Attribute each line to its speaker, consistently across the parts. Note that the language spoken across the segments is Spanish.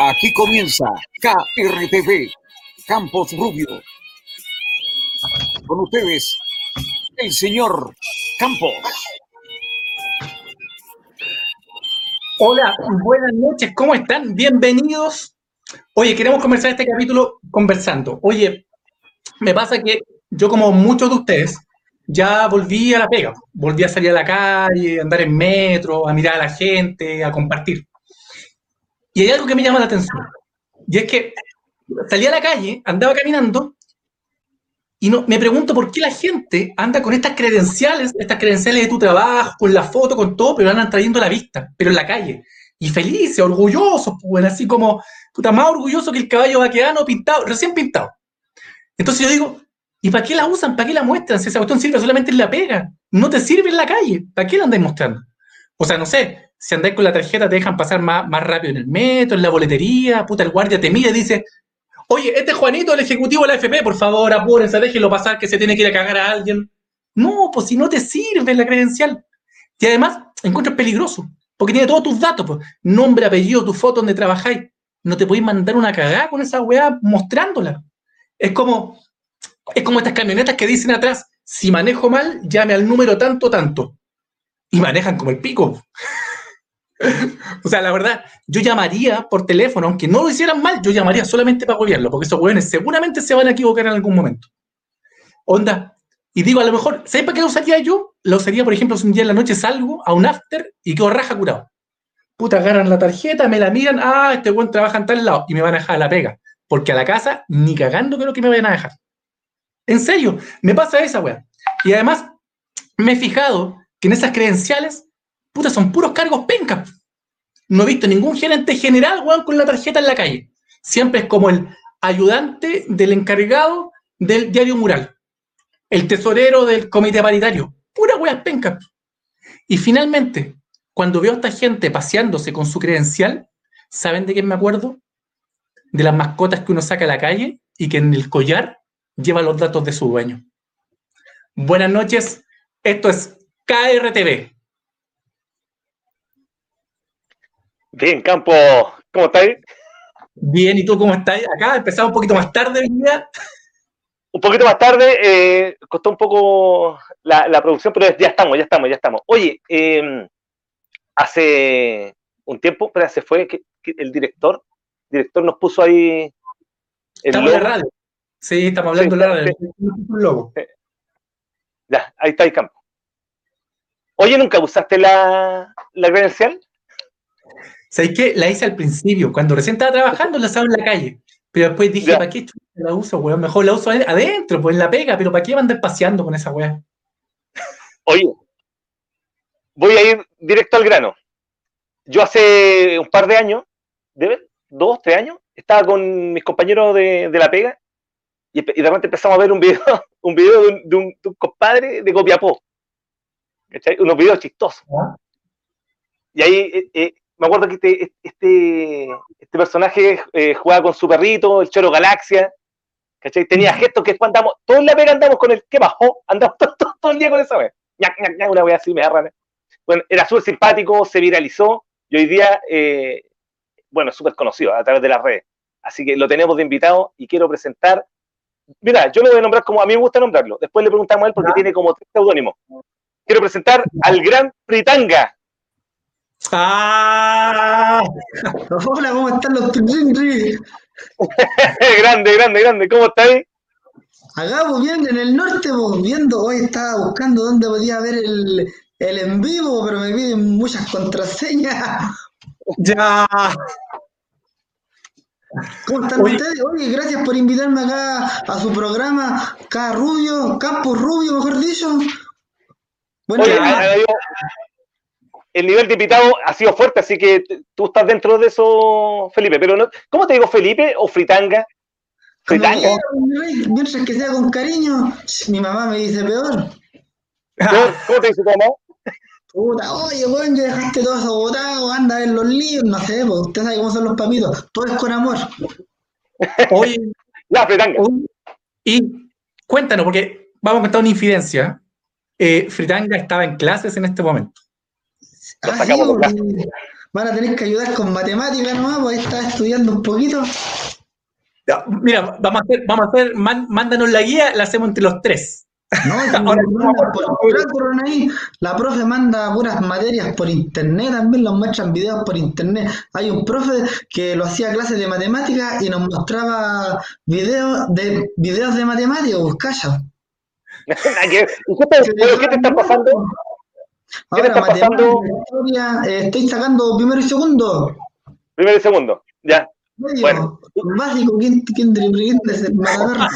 Speaker 1: Aquí comienza KRTV, Campos Rubio. Con ustedes, el señor Campos.
Speaker 2: Hola, buenas noches, ¿cómo están? Bienvenidos. Oye, queremos comenzar este capítulo conversando. Oye, me pasa que yo, como muchos de ustedes, ya volví a la pega. Volví a salir a la calle, a andar en metro, a mirar a la gente, a compartir. Y hay algo que me llama la atención. Y es que salí a la calle, andaba caminando, y no, me pregunto por qué la gente anda con estas credenciales, estas credenciales de tu trabajo, con la foto, con todo, pero andan trayendo la vista, pero en la calle. Y felices, orgullosos, pues, así como, puta, más orgulloso que el caballo vaqueano pintado, recién pintado. Entonces yo digo, ¿y para qué la usan? ¿Para qué la muestran? Si esa cuestión sirve solamente en la pega, no te sirve en la calle, ¿para qué la andáis mostrando? O sea, no sé, si andáis con la tarjeta te dejan pasar más, más rápido en el metro, en la boletería, puta, el guardia te mira y dice, oye, este Juanito, el ejecutivo de la FP, por favor, apúrense, déjenlo pasar, que se tiene que ir a cagar a alguien. No, pues si no te sirve la credencial. Y además, encuentras peligroso, porque tiene todos tus datos, pues, nombre, apellido, tu foto, donde trabajáis. No te podéis mandar una cagada con esa weá mostrándola. Es como, es como estas camionetas que dicen atrás, si manejo mal, llame al número tanto, tanto. Y manejan como el pico. o sea, la verdad, yo llamaría por teléfono, aunque no lo hicieran mal, yo llamaría solamente para gobierno, porque esos hueones seguramente se van a equivocar en algún momento. Onda. Y digo, a lo mejor, ¿sabes para qué lo usaría yo? Lo usaría, por ejemplo, si un día en la noche salgo a un after y quedo raja curado. Puta, agarran la tarjeta, me la miran, ah, este buen trabaja en tal lado, y me van a dejar la pega. Porque a la casa, ni cagando creo que me vayan a dejar. En serio, me pasa esa weá. Y además, me he fijado que en esas credenciales puta, son puros cargos pencas. No he visto ningún gerente general, weón, con la tarjeta en la calle. Siempre es como el ayudante del encargado del diario mural, el tesorero del comité paritario. Pura weas pencas. Y finalmente, cuando veo a esta gente paseándose con su credencial, ¿saben de quién me acuerdo? De las mascotas que uno saca a la calle y que en el collar lleva los datos de su dueño. Buenas noches, esto es KRTV,
Speaker 3: Bien, Campo, ¿cómo estáis?
Speaker 2: Bien, ¿y tú cómo estás? Acá empezamos un poquito más tarde día.
Speaker 3: Un poquito más tarde, eh, costó un poco la, producción, pero ya estamos, ya estamos, ya estamos. Oye, em, hace un tiempo, pero se fue que, el director, director nos puso ahí.
Speaker 2: estamos en la radio. Sí, estamos hablando de la radio.
Speaker 3: Ya, ahí está el campo. Oye, ¿nunca usaste la, la credencial?
Speaker 2: ¿Sabes qué? La hice al principio, cuando recién estaba trabajando, la usaba en la calle. Pero después dije, ¿para qué la uso, weón? Mejor la uso adentro, pues en la pega, pero ¿para qué andar paseando con esa weá?
Speaker 3: Oye, voy a ir directo al grano. Yo hace un par de años, ¿debe? Dos, tres años, estaba con mis compañeros de, la pega y, de repente empezamos a ver un video, un video de un, compadre de Copiapó. ¿cachai? Unos videos chistosos. Y ahí eh, eh, me acuerdo que este, este, este personaje eh, jugaba con su perrito, el Choro Galaxia, ¿cachai? Tenía gestos que cuando andamos, todos la pega andamos con el ¿qué bajó? Andamos todo, el día con esa vez. una wea así, me agarran. Bueno, era súper simpático, se viralizó y hoy día, eh, bueno, súper conocido a través de las redes. Así que lo tenemos de invitado y quiero presentar. Mira, yo lo voy a nombrar como a mí me gusta nombrarlo. Después le preguntamos a él porque tiene como tres seudónimos. Quiero presentar al gran Fritanga.
Speaker 2: ¡Ah!
Speaker 4: Hola, ¿cómo están los
Speaker 3: grande, grande, grande. ¿Cómo estáis?
Speaker 4: Acá, pues bien, en el norte, pues viendo, hoy estaba buscando dónde podía ver el, el en vivo, pero me piden muchas contraseñas.
Speaker 2: Ya.
Speaker 4: ¿Cómo están ustedes? Oye, gracias por invitarme acá a su programa, K Rubio, Campos Rubio, mejor dicho.
Speaker 3: Bueno, el nivel de invitado ha sido fuerte, así que tú estás dentro de eso, Felipe. Pero no, ¿cómo te digo, Felipe o Fritanga?
Speaker 4: Fritanga. Mientras que sea con cariño, mi mamá me dice peor.
Speaker 3: ¿Cómo te dice tu mamá?
Speaker 4: Puta, oye, weón, ya dejaste todo eso botado, anda en los líos, no sé, pues, usted sabe cómo son los papitos, todo es con amor.
Speaker 2: Oye,
Speaker 3: la fritanga.
Speaker 2: Y cuéntanos, porque vamos a contar una infidencia. Eh, Fritanga estaba en clases en este momento.
Speaker 4: Ah,
Speaker 5: van a tener que ayudar con matemáticas nomás, pues ahí está estudiando un poquito.
Speaker 2: Ya, Mira, vamos a hacer, vamos a hacer, man- mándanos la guía, la hacemos entre los tres.
Speaker 5: No,
Speaker 2: Ahora,
Speaker 5: mandan por ahí. La profe manda puras materias por internet, también los muestran videos por internet. Hay un profe que lo hacía clases de matemáticas y nos mostraba videos de videos de matemáticas, pues calla.
Speaker 3: Nada que ver. ¿Y qué te, pero qué te está pasando? ¿Qué te
Speaker 5: Ahora,
Speaker 3: está pasando?
Speaker 5: historia, eh, estoy sacando primero y segundo.
Speaker 3: Primero y segundo. Ya.
Speaker 5: Medio,
Speaker 3: Bueno.
Speaker 5: básico, ¿quién, quién, quién, quién es mataperro?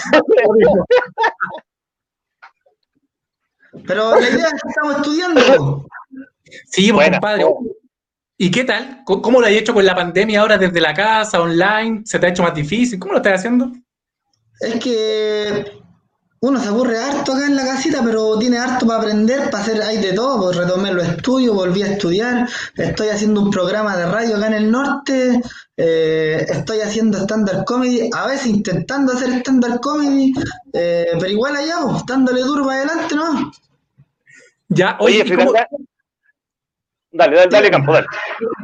Speaker 5: Pero la idea es que estamos estudiando.
Speaker 2: Sí, pues,
Speaker 3: Buena.
Speaker 2: compadre. ¿Y qué tal? ¿Cómo cómo lo has hecho con la pandemia ahora desde la casa, online? ¿Se te ha hecho más difícil? ¿Cómo lo estás haciendo?
Speaker 5: Es que uno se aburre harto acá en la casita, pero tiene harto para aprender, para hacer, hay de todo, pues retomé los estudios, volví a estudiar, estoy haciendo un programa de radio acá en el norte, eh, estoy haciendo stand-up comedy, a veces intentando hacer stand-up comedy, eh, pero igual allá, pues, dándole duro para adelante, ¿no?
Speaker 2: Ya,
Speaker 3: Oye,
Speaker 2: oye, ¿y cómo.
Speaker 3: Dale, dale, dale, campo, dale.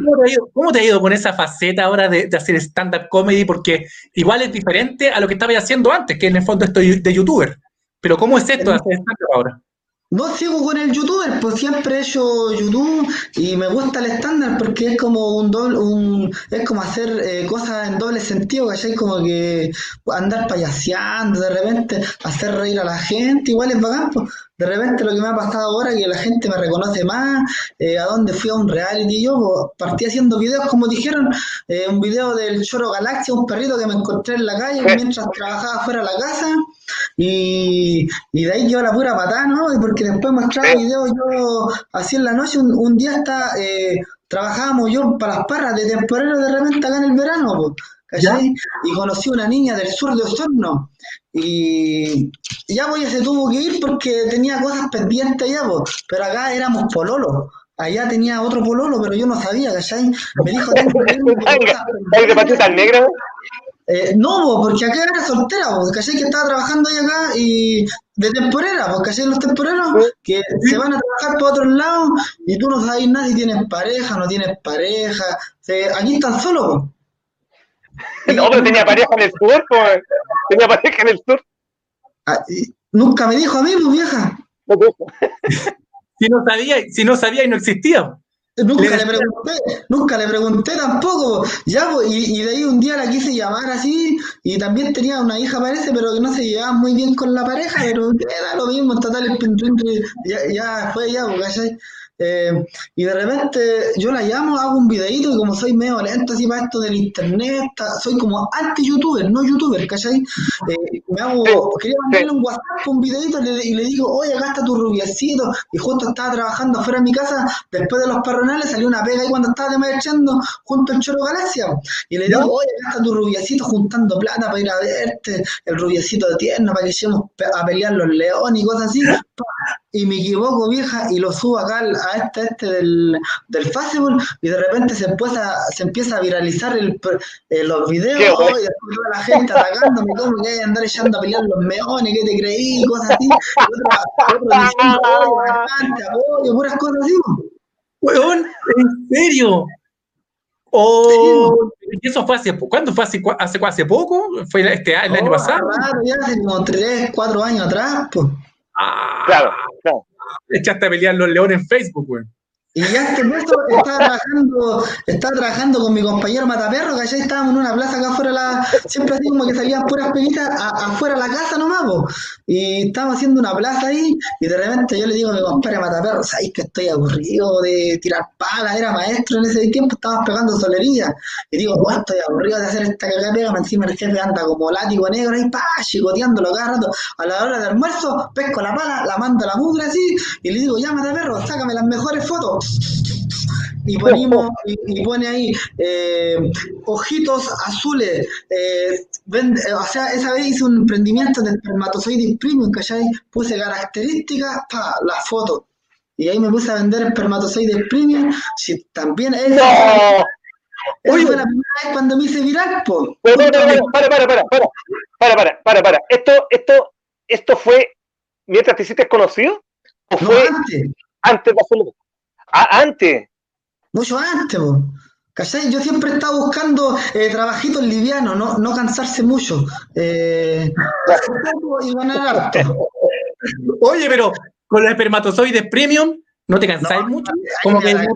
Speaker 2: cómo te ha ido, cómo te ha ido con esa faceta ahora de, de hacer stand-up comedy? Porque igual es diferente a lo que estabas haciendo antes, que en el fondo estoy de youtuber. Pero ¿cómo es esto de hacer stand-up ahora?
Speaker 5: No sigo con el youtuber, pues siempre he hecho YouTube y me gusta el estándar porque es como un doble, un, es como hacer eh, cosas en doble sentido, ¿cachai? Como que andar payaseando, de repente hacer reír a la gente, igual es bacán, pues. De repente lo que me ha pasado ahora es que la gente me reconoce más, eh, a dónde fui a un reality yo, pues, partí haciendo videos como dijeron, eh, un video del Choro Galaxia, un perrito que me encontré en la calle mientras trabajaba fuera de la casa y, y de ahí quedó la pura patada, ¿no? Porque después mostraba videos yo así en la noche, un, un día está, eh, trabajábamos yo para las parras de temporero de repente acá en el verano, pues, ¿cachai? Y conocí una niña del sur de Osorno y ya pues ya se tuvo que ir porque tenía cosas pendientes allá, pues, pero acá éramos pololos. Allá tenía otro pololo, pero yo no sabía, ¿cachai? Me dijo,
Speaker 3: ¿Sangre de patitas negras?
Speaker 5: eh, no, po, porque acá era soltera, po, ¿cachai? Que estaba trabajando ahí acá y de temporera, porque ¿cachai? Los temporeros que se van a trabajar por otros lados y tú no sabes nada si tienes pareja, no tienes pareja. Se- aquí están solos, po.
Speaker 3: No, pero tenía pareja en el sur, pues. Tenía pareja en el sur.
Speaker 5: Ah, nunca me dijo a mí, pues vieja.
Speaker 2: Si no sabía, si no sabía y no existía.
Speaker 5: Nunca
Speaker 2: Le
Speaker 5: pregunté, nunca le pregunté tampoco. Ya, pues, y, y de ahí un día la quise llamar así, y también tenía una hija, parece, pero que no se llevaba muy bien con la pareja, pero era lo mismo, en total, el ya, ya fue ya, pues, ¿cachai? Eh, y de repente yo la llamo, hago un videíto, y como soy medio lento así para esto del internet, soy como anti-youtuber, no youtuber, ¿cachai? Eh, me hago, quería mandarle un WhatsApp, un videíto, le- y le digo, oye, acá está tu rubiecito, y justo estaba trabajando afuera de mi casa, después de los parronales salió una pega ahí cuando estaba desmayando junto al Choro Galaxia, y le digo, oye, acá está tu rubiecito juntando plata para ir a verte, el rubiecito de tierno para que lleguemos a pelear los leones y cosas así, y me equivoco, vieja, y lo subo acá al- a este, este del, del Facebook, y de repente se empieza, se empieza a viralizar el, eh, los videos,
Speaker 3: Qué
Speaker 5: y después toda la gente atacándome, como que hay que andar echando a pelear los meones, ¿qué te creí? Cosas así, y otro, otro diciendo, bastante apoyo, puras cosas así.
Speaker 2: Weón, ¿en serio? O ¿y eso fue hace ¿Cuándo fue hace, hace, hace poco? ¿Fue este el año
Speaker 5: Oh,
Speaker 2: pasado?
Speaker 5: Claro, ya hace como 3, 4 años atrás, pues.
Speaker 2: Ah,
Speaker 3: Claro, claro.
Speaker 2: echaste a pelear los leones en Facebook, weón.
Speaker 5: Y ya que eso estaba trabajando, estaba trabajando con mi compañero Mataperro, que allá estábamos en una plaza acá afuera, la, siempre así que salían puras peguitas a- afuera de la casa nomás, po. y estábamos haciendo una plaza ahí, y de repente yo le digo a mi compadre Mataperro, sabes que estoy aburrido de tirar palas, era maestro en ese tiempo, estabas pegando solería, y digo, oh, estoy aburrido de hacer esta cagada pega, encima el jefe anda como látigo negro ahí, pa, chicoteándolo cada rato, a la hora de almuerzo, pesco la pala, la mando a la mugre así, y le digo, ya Mataperro, sácame las mejores fotos, y ponimos y, y pone ahí eh, ojitos azules eh, vende- o sea esa vez hice un emprendimiento de espermatozoides premium ¿cachai? puse características pa, la foto y ahí me puse a vender espermatozoides premium si también es
Speaker 3: ¡No!
Speaker 5: esa
Speaker 3: Oye.
Speaker 5: fue la primera vez cuando me hice viral po.
Speaker 3: Para, para, para, para, para, para, para, para, para. Esto, esto, esto fue mientras te hiciste conocido o
Speaker 5: no
Speaker 3: fue
Speaker 5: antes
Speaker 3: antes de hacerlo. Ah, antes.
Speaker 4: mucho antes, po. ¿Cachai? Yo siempre he estado buscando eh, trabajitos livianos, no, no cansarse mucho. Eh, y ganar harto.
Speaker 2: Oye, pero con los espermatozoides premium, ¿no te cansáis mucho? Como que
Speaker 4: me Ahí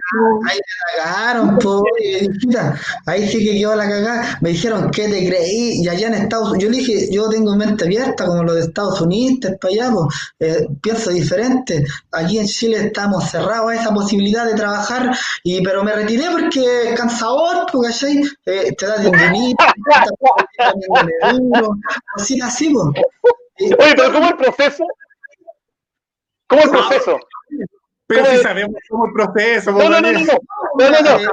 Speaker 4: me cagaron, po, oye, hijita. Ahí sí que quedó la cagada. Me dijeron, ¿qué te creí? Y allá en Estados Unidos, yo le dije, yo tengo mente abierta, como los de Estados Unidos, para allá, po. Eh, pienso diferente. Aquí en Chile estamos cerrados a esa posibilidad de trabajar, y pero me retiré porque es cansador, porque ¿cachai? Eh, te da tendinita, te duro, cositas así, po. Y-
Speaker 3: Oye, pero ¿cómo el proceso? ¿Cómo el
Speaker 2: No.
Speaker 3: proceso?
Speaker 2: Pero
Speaker 3: ¿Cómo
Speaker 2: si
Speaker 3: es?
Speaker 2: sabemos cómo el proceso.
Speaker 3: No, no, no, no,
Speaker 2: compañero.
Speaker 3: no, no, no.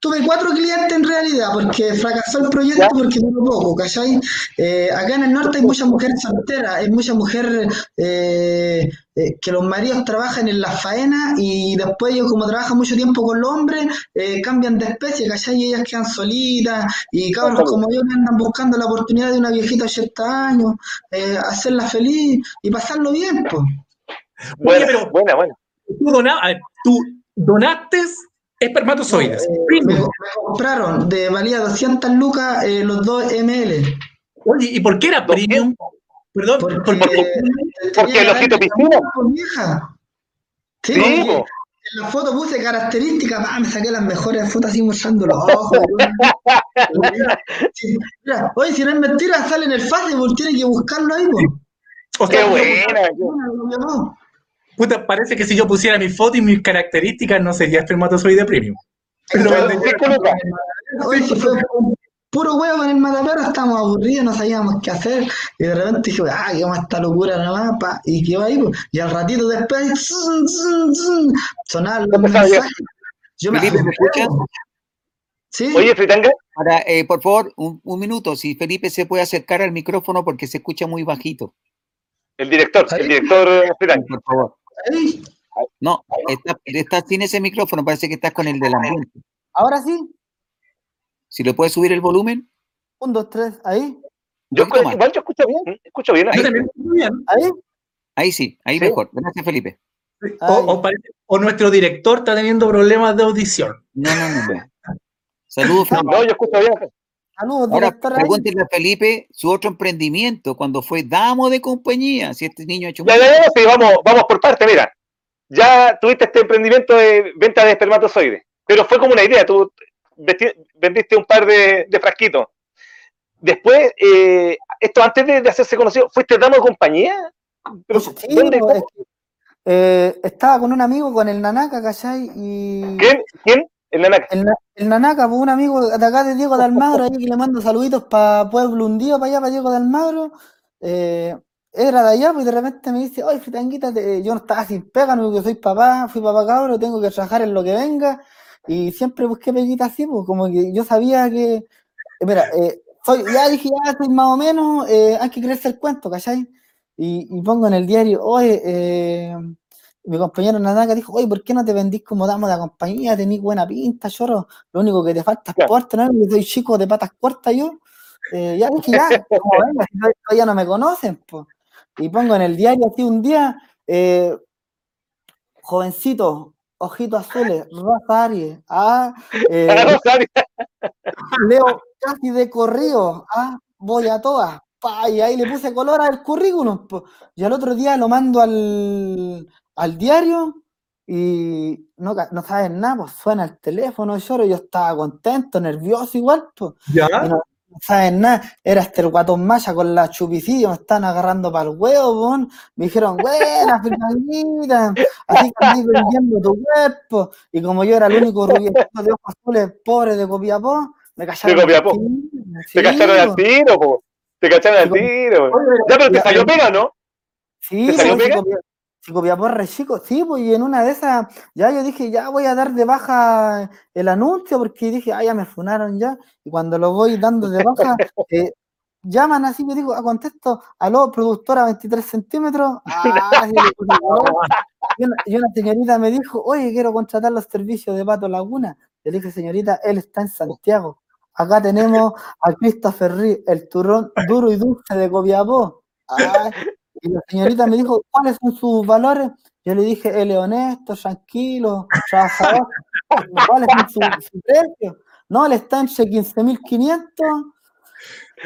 Speaker 4: Tuve cuatro clientes en realidad, porque fracasó el proyecto
Speaker 3: Ya.
Speaker 4: porque duró poco, ¿cachai? Eh, acá en el norte hay muchas mujeres solteras, hay muchas mujeres eh, eh, que los maridos trabajan en la faena y después ellos como trabajan mucho tiempo con los hombres, eh, cambian de especie, ¿cachai? Y ellas quedan solitas y cabros como yo que andan buscando la oportunidad de una viejita de 80 años, eh, hacerla feliz y pasarlo bien, pues.
Speaker 3: Buena,
Speaker 2: pero-
Speaker 3: buena, buena.
Speaker 2: Tú, dona- a ver, tú donaste espermatozoides.
Speaker 4: Eh, me, compraron de valía 200 lucas eh, los 2 ml.
Speaker 2: Oye, ¿y por qué era premium? Perdón,
Speaker 4: Porque,
Speaker 2: porque,
Speaker 3: porque el ojito piscina.
Speaker 4: Sí, en la foto puse características, pa, me saqué las mejores fotos así mostrando los ojos. Mira, oye, si no es mentira, sale en el Facebook, tiene que buscarlo ahí, po.
Speaker 2: o
Speaker 3: Qué buena.
Speaker 4: No,
Speaker 2: puta, parece que si yo pusiera mi foto y mis características no sería espermatozoide premium. Pero
Speaker 4: puro huevo en el matapero, estábamos aburridos, no sabíamos qué hacer, y de repente dije, ah, qué más esta locura nomás, pa, y quedó ahí, po. y al ratito después, zun, zun, zun, sonaban los mensajes. Yo me
Speaker 1: Felipe, ¿me escuchas?
Speaker 4: Sí,
Speaker 3: Oye, Fritanga,
Speaker 1: Ahora, eh, por favor, un, un minuto. Si Felipe se puede acercar al micrófono porque se escucha muy bajito.
Speaker 3: el director, el director eh, Fritanga.
Speaker 1: Por favor. No, está, está sin ese micrófono. Parece que estás con el del ambiente.
Speaker 5: Ahora sí,
Speaker 1: Si le puedes subir el volumen.
Speaker 5: un, dos, tres, ahí,
Speaker 3: Yo,
Speaker 1: más.
Speaker 3: igual yo escucho bien, escucho bien.
Speaker 2: Yo
Speaker 3: ahí.
Speaker 2: también estoy bien.
Speaker 5: ahí,
Speaker 1: Ahí sí, ahí
Speaker 3: Sí.
Speaker 1: mejor. Gracias, Felipe.
Speaker 2: O, o parece- o nuestro director está teniendo problemas de audición.
Speaker 1: No, no, no. no. Saludos, Felipe.
Speaker 3: No, yo escucho bien.
Speaker 5: Saludos,
Speaker 1: Ahora, pregúntenle a Felipe su otro emprendimiento cuando fue damo de compañía. Si este niño ha hecho
Speaker 3: Ya, ya, ya, sí, vamos, vamos por parte, mira. Ya tuviste este emprendimiento de venta de espermatozoides, pero fue como una idea, tú vesti- vendiste un par de, de frasquitos. Después, eh, esto antes de, de hacerse conocido, ¿fuiste damo de compañía? Pero,
Speaker 5: Sí,
Speaker 3: ¿dónde?
Speaker 5: pues, es que, eh, estaba con un amigo, con el Nanaka, ¿cachai? Y
Speaker 3: ¿Quién? ¿Quién? El Nanaca.
Speaker 5: el, el Nanaka, pues un amigo de acá de Diego de Almagro, ahí que le mando saluditos para Pueblo Hundido, para allá, para Diego de Almagro. eh, era de allá, pues de repente me dice, oye, Fritanguita, yo no estaba sin pega, no, porque soy papá, fui papá cabro, tengo que trabajar en lo que venga. Y siempre busqué peguita así, pues como que yo sabía que, eh, mira, eh, soy, ya dije, ya soy más o menos, eh, hay que creerse el cuento, ¿cachai? Y, y pongo en el diario, oye, eh, mi compañero Nanaka dijo, oye, ¿por qué no te vendís como dama de la compañía? Tenís buena pinta, chorro. Lo único que te falta es
Speaker 3: Claro.
Speaker 5: porte, ¿no? Soy chico de patas cortas yo. Eh, ya dije, ya, como venga, todavía- no me conocen, pues. Y pongo en el diario así un día, eh, jovencito, ojitos azules, raza Aries, ah, eh, leo casi de corrido, ah, voy a todas, y ahí le puse color al currículum, po. y al otro día lo mando al, al diario y no, no saben nada, pues suena el teléfono, lloro, yo estaba contento, nervioso igual, pues,
Speaker 2: ¿Ya?
Speaker 5: y no, no saben nada, era este el guatón maya con la chupicilla, me están agarrando para el huevo, pon. me dijeron, buena, Fernandita, así que andás vendiendo tu cuerpo, y como yo era el único rubiecito de ojos azules, pobre de Copiapó, me callaron.
Speaker 3: Copiapó. Te cacharon al tiro, po. Te cacharon al tiro. Ya, pero te salió pega, ¿no?
Speaker 5: Sí,
Speaker 3: ¿Te salió
Speaker 5: pues,
Speaker 3: pega?
Speaker 5: Copiapó es re chico, sí, pues y en una de esas, ya yo dije, ya voy a dar de baja el anuncio, porque dije, ah, ya me funaron ya, y cuando lo voy dando de baja, eh, llaman así, me digo, ah, contesto, aló, productora 23 centímetros, ah, sí, y, una, y una señorita me dijo, oye, quiero contratar los servicios de Pato Laguna, le dije, señorita, él está en Santiago, acá tenemos a Christopher Reeve, el turrón duro y dulce de Copiapó, Ah, y la señorita me dijo, ¿cuáles son sus valores? Yo le dije, él es honesto, tranquilo, trabajador. ¿Cuál es su, su precio? No, él está entre 15.500.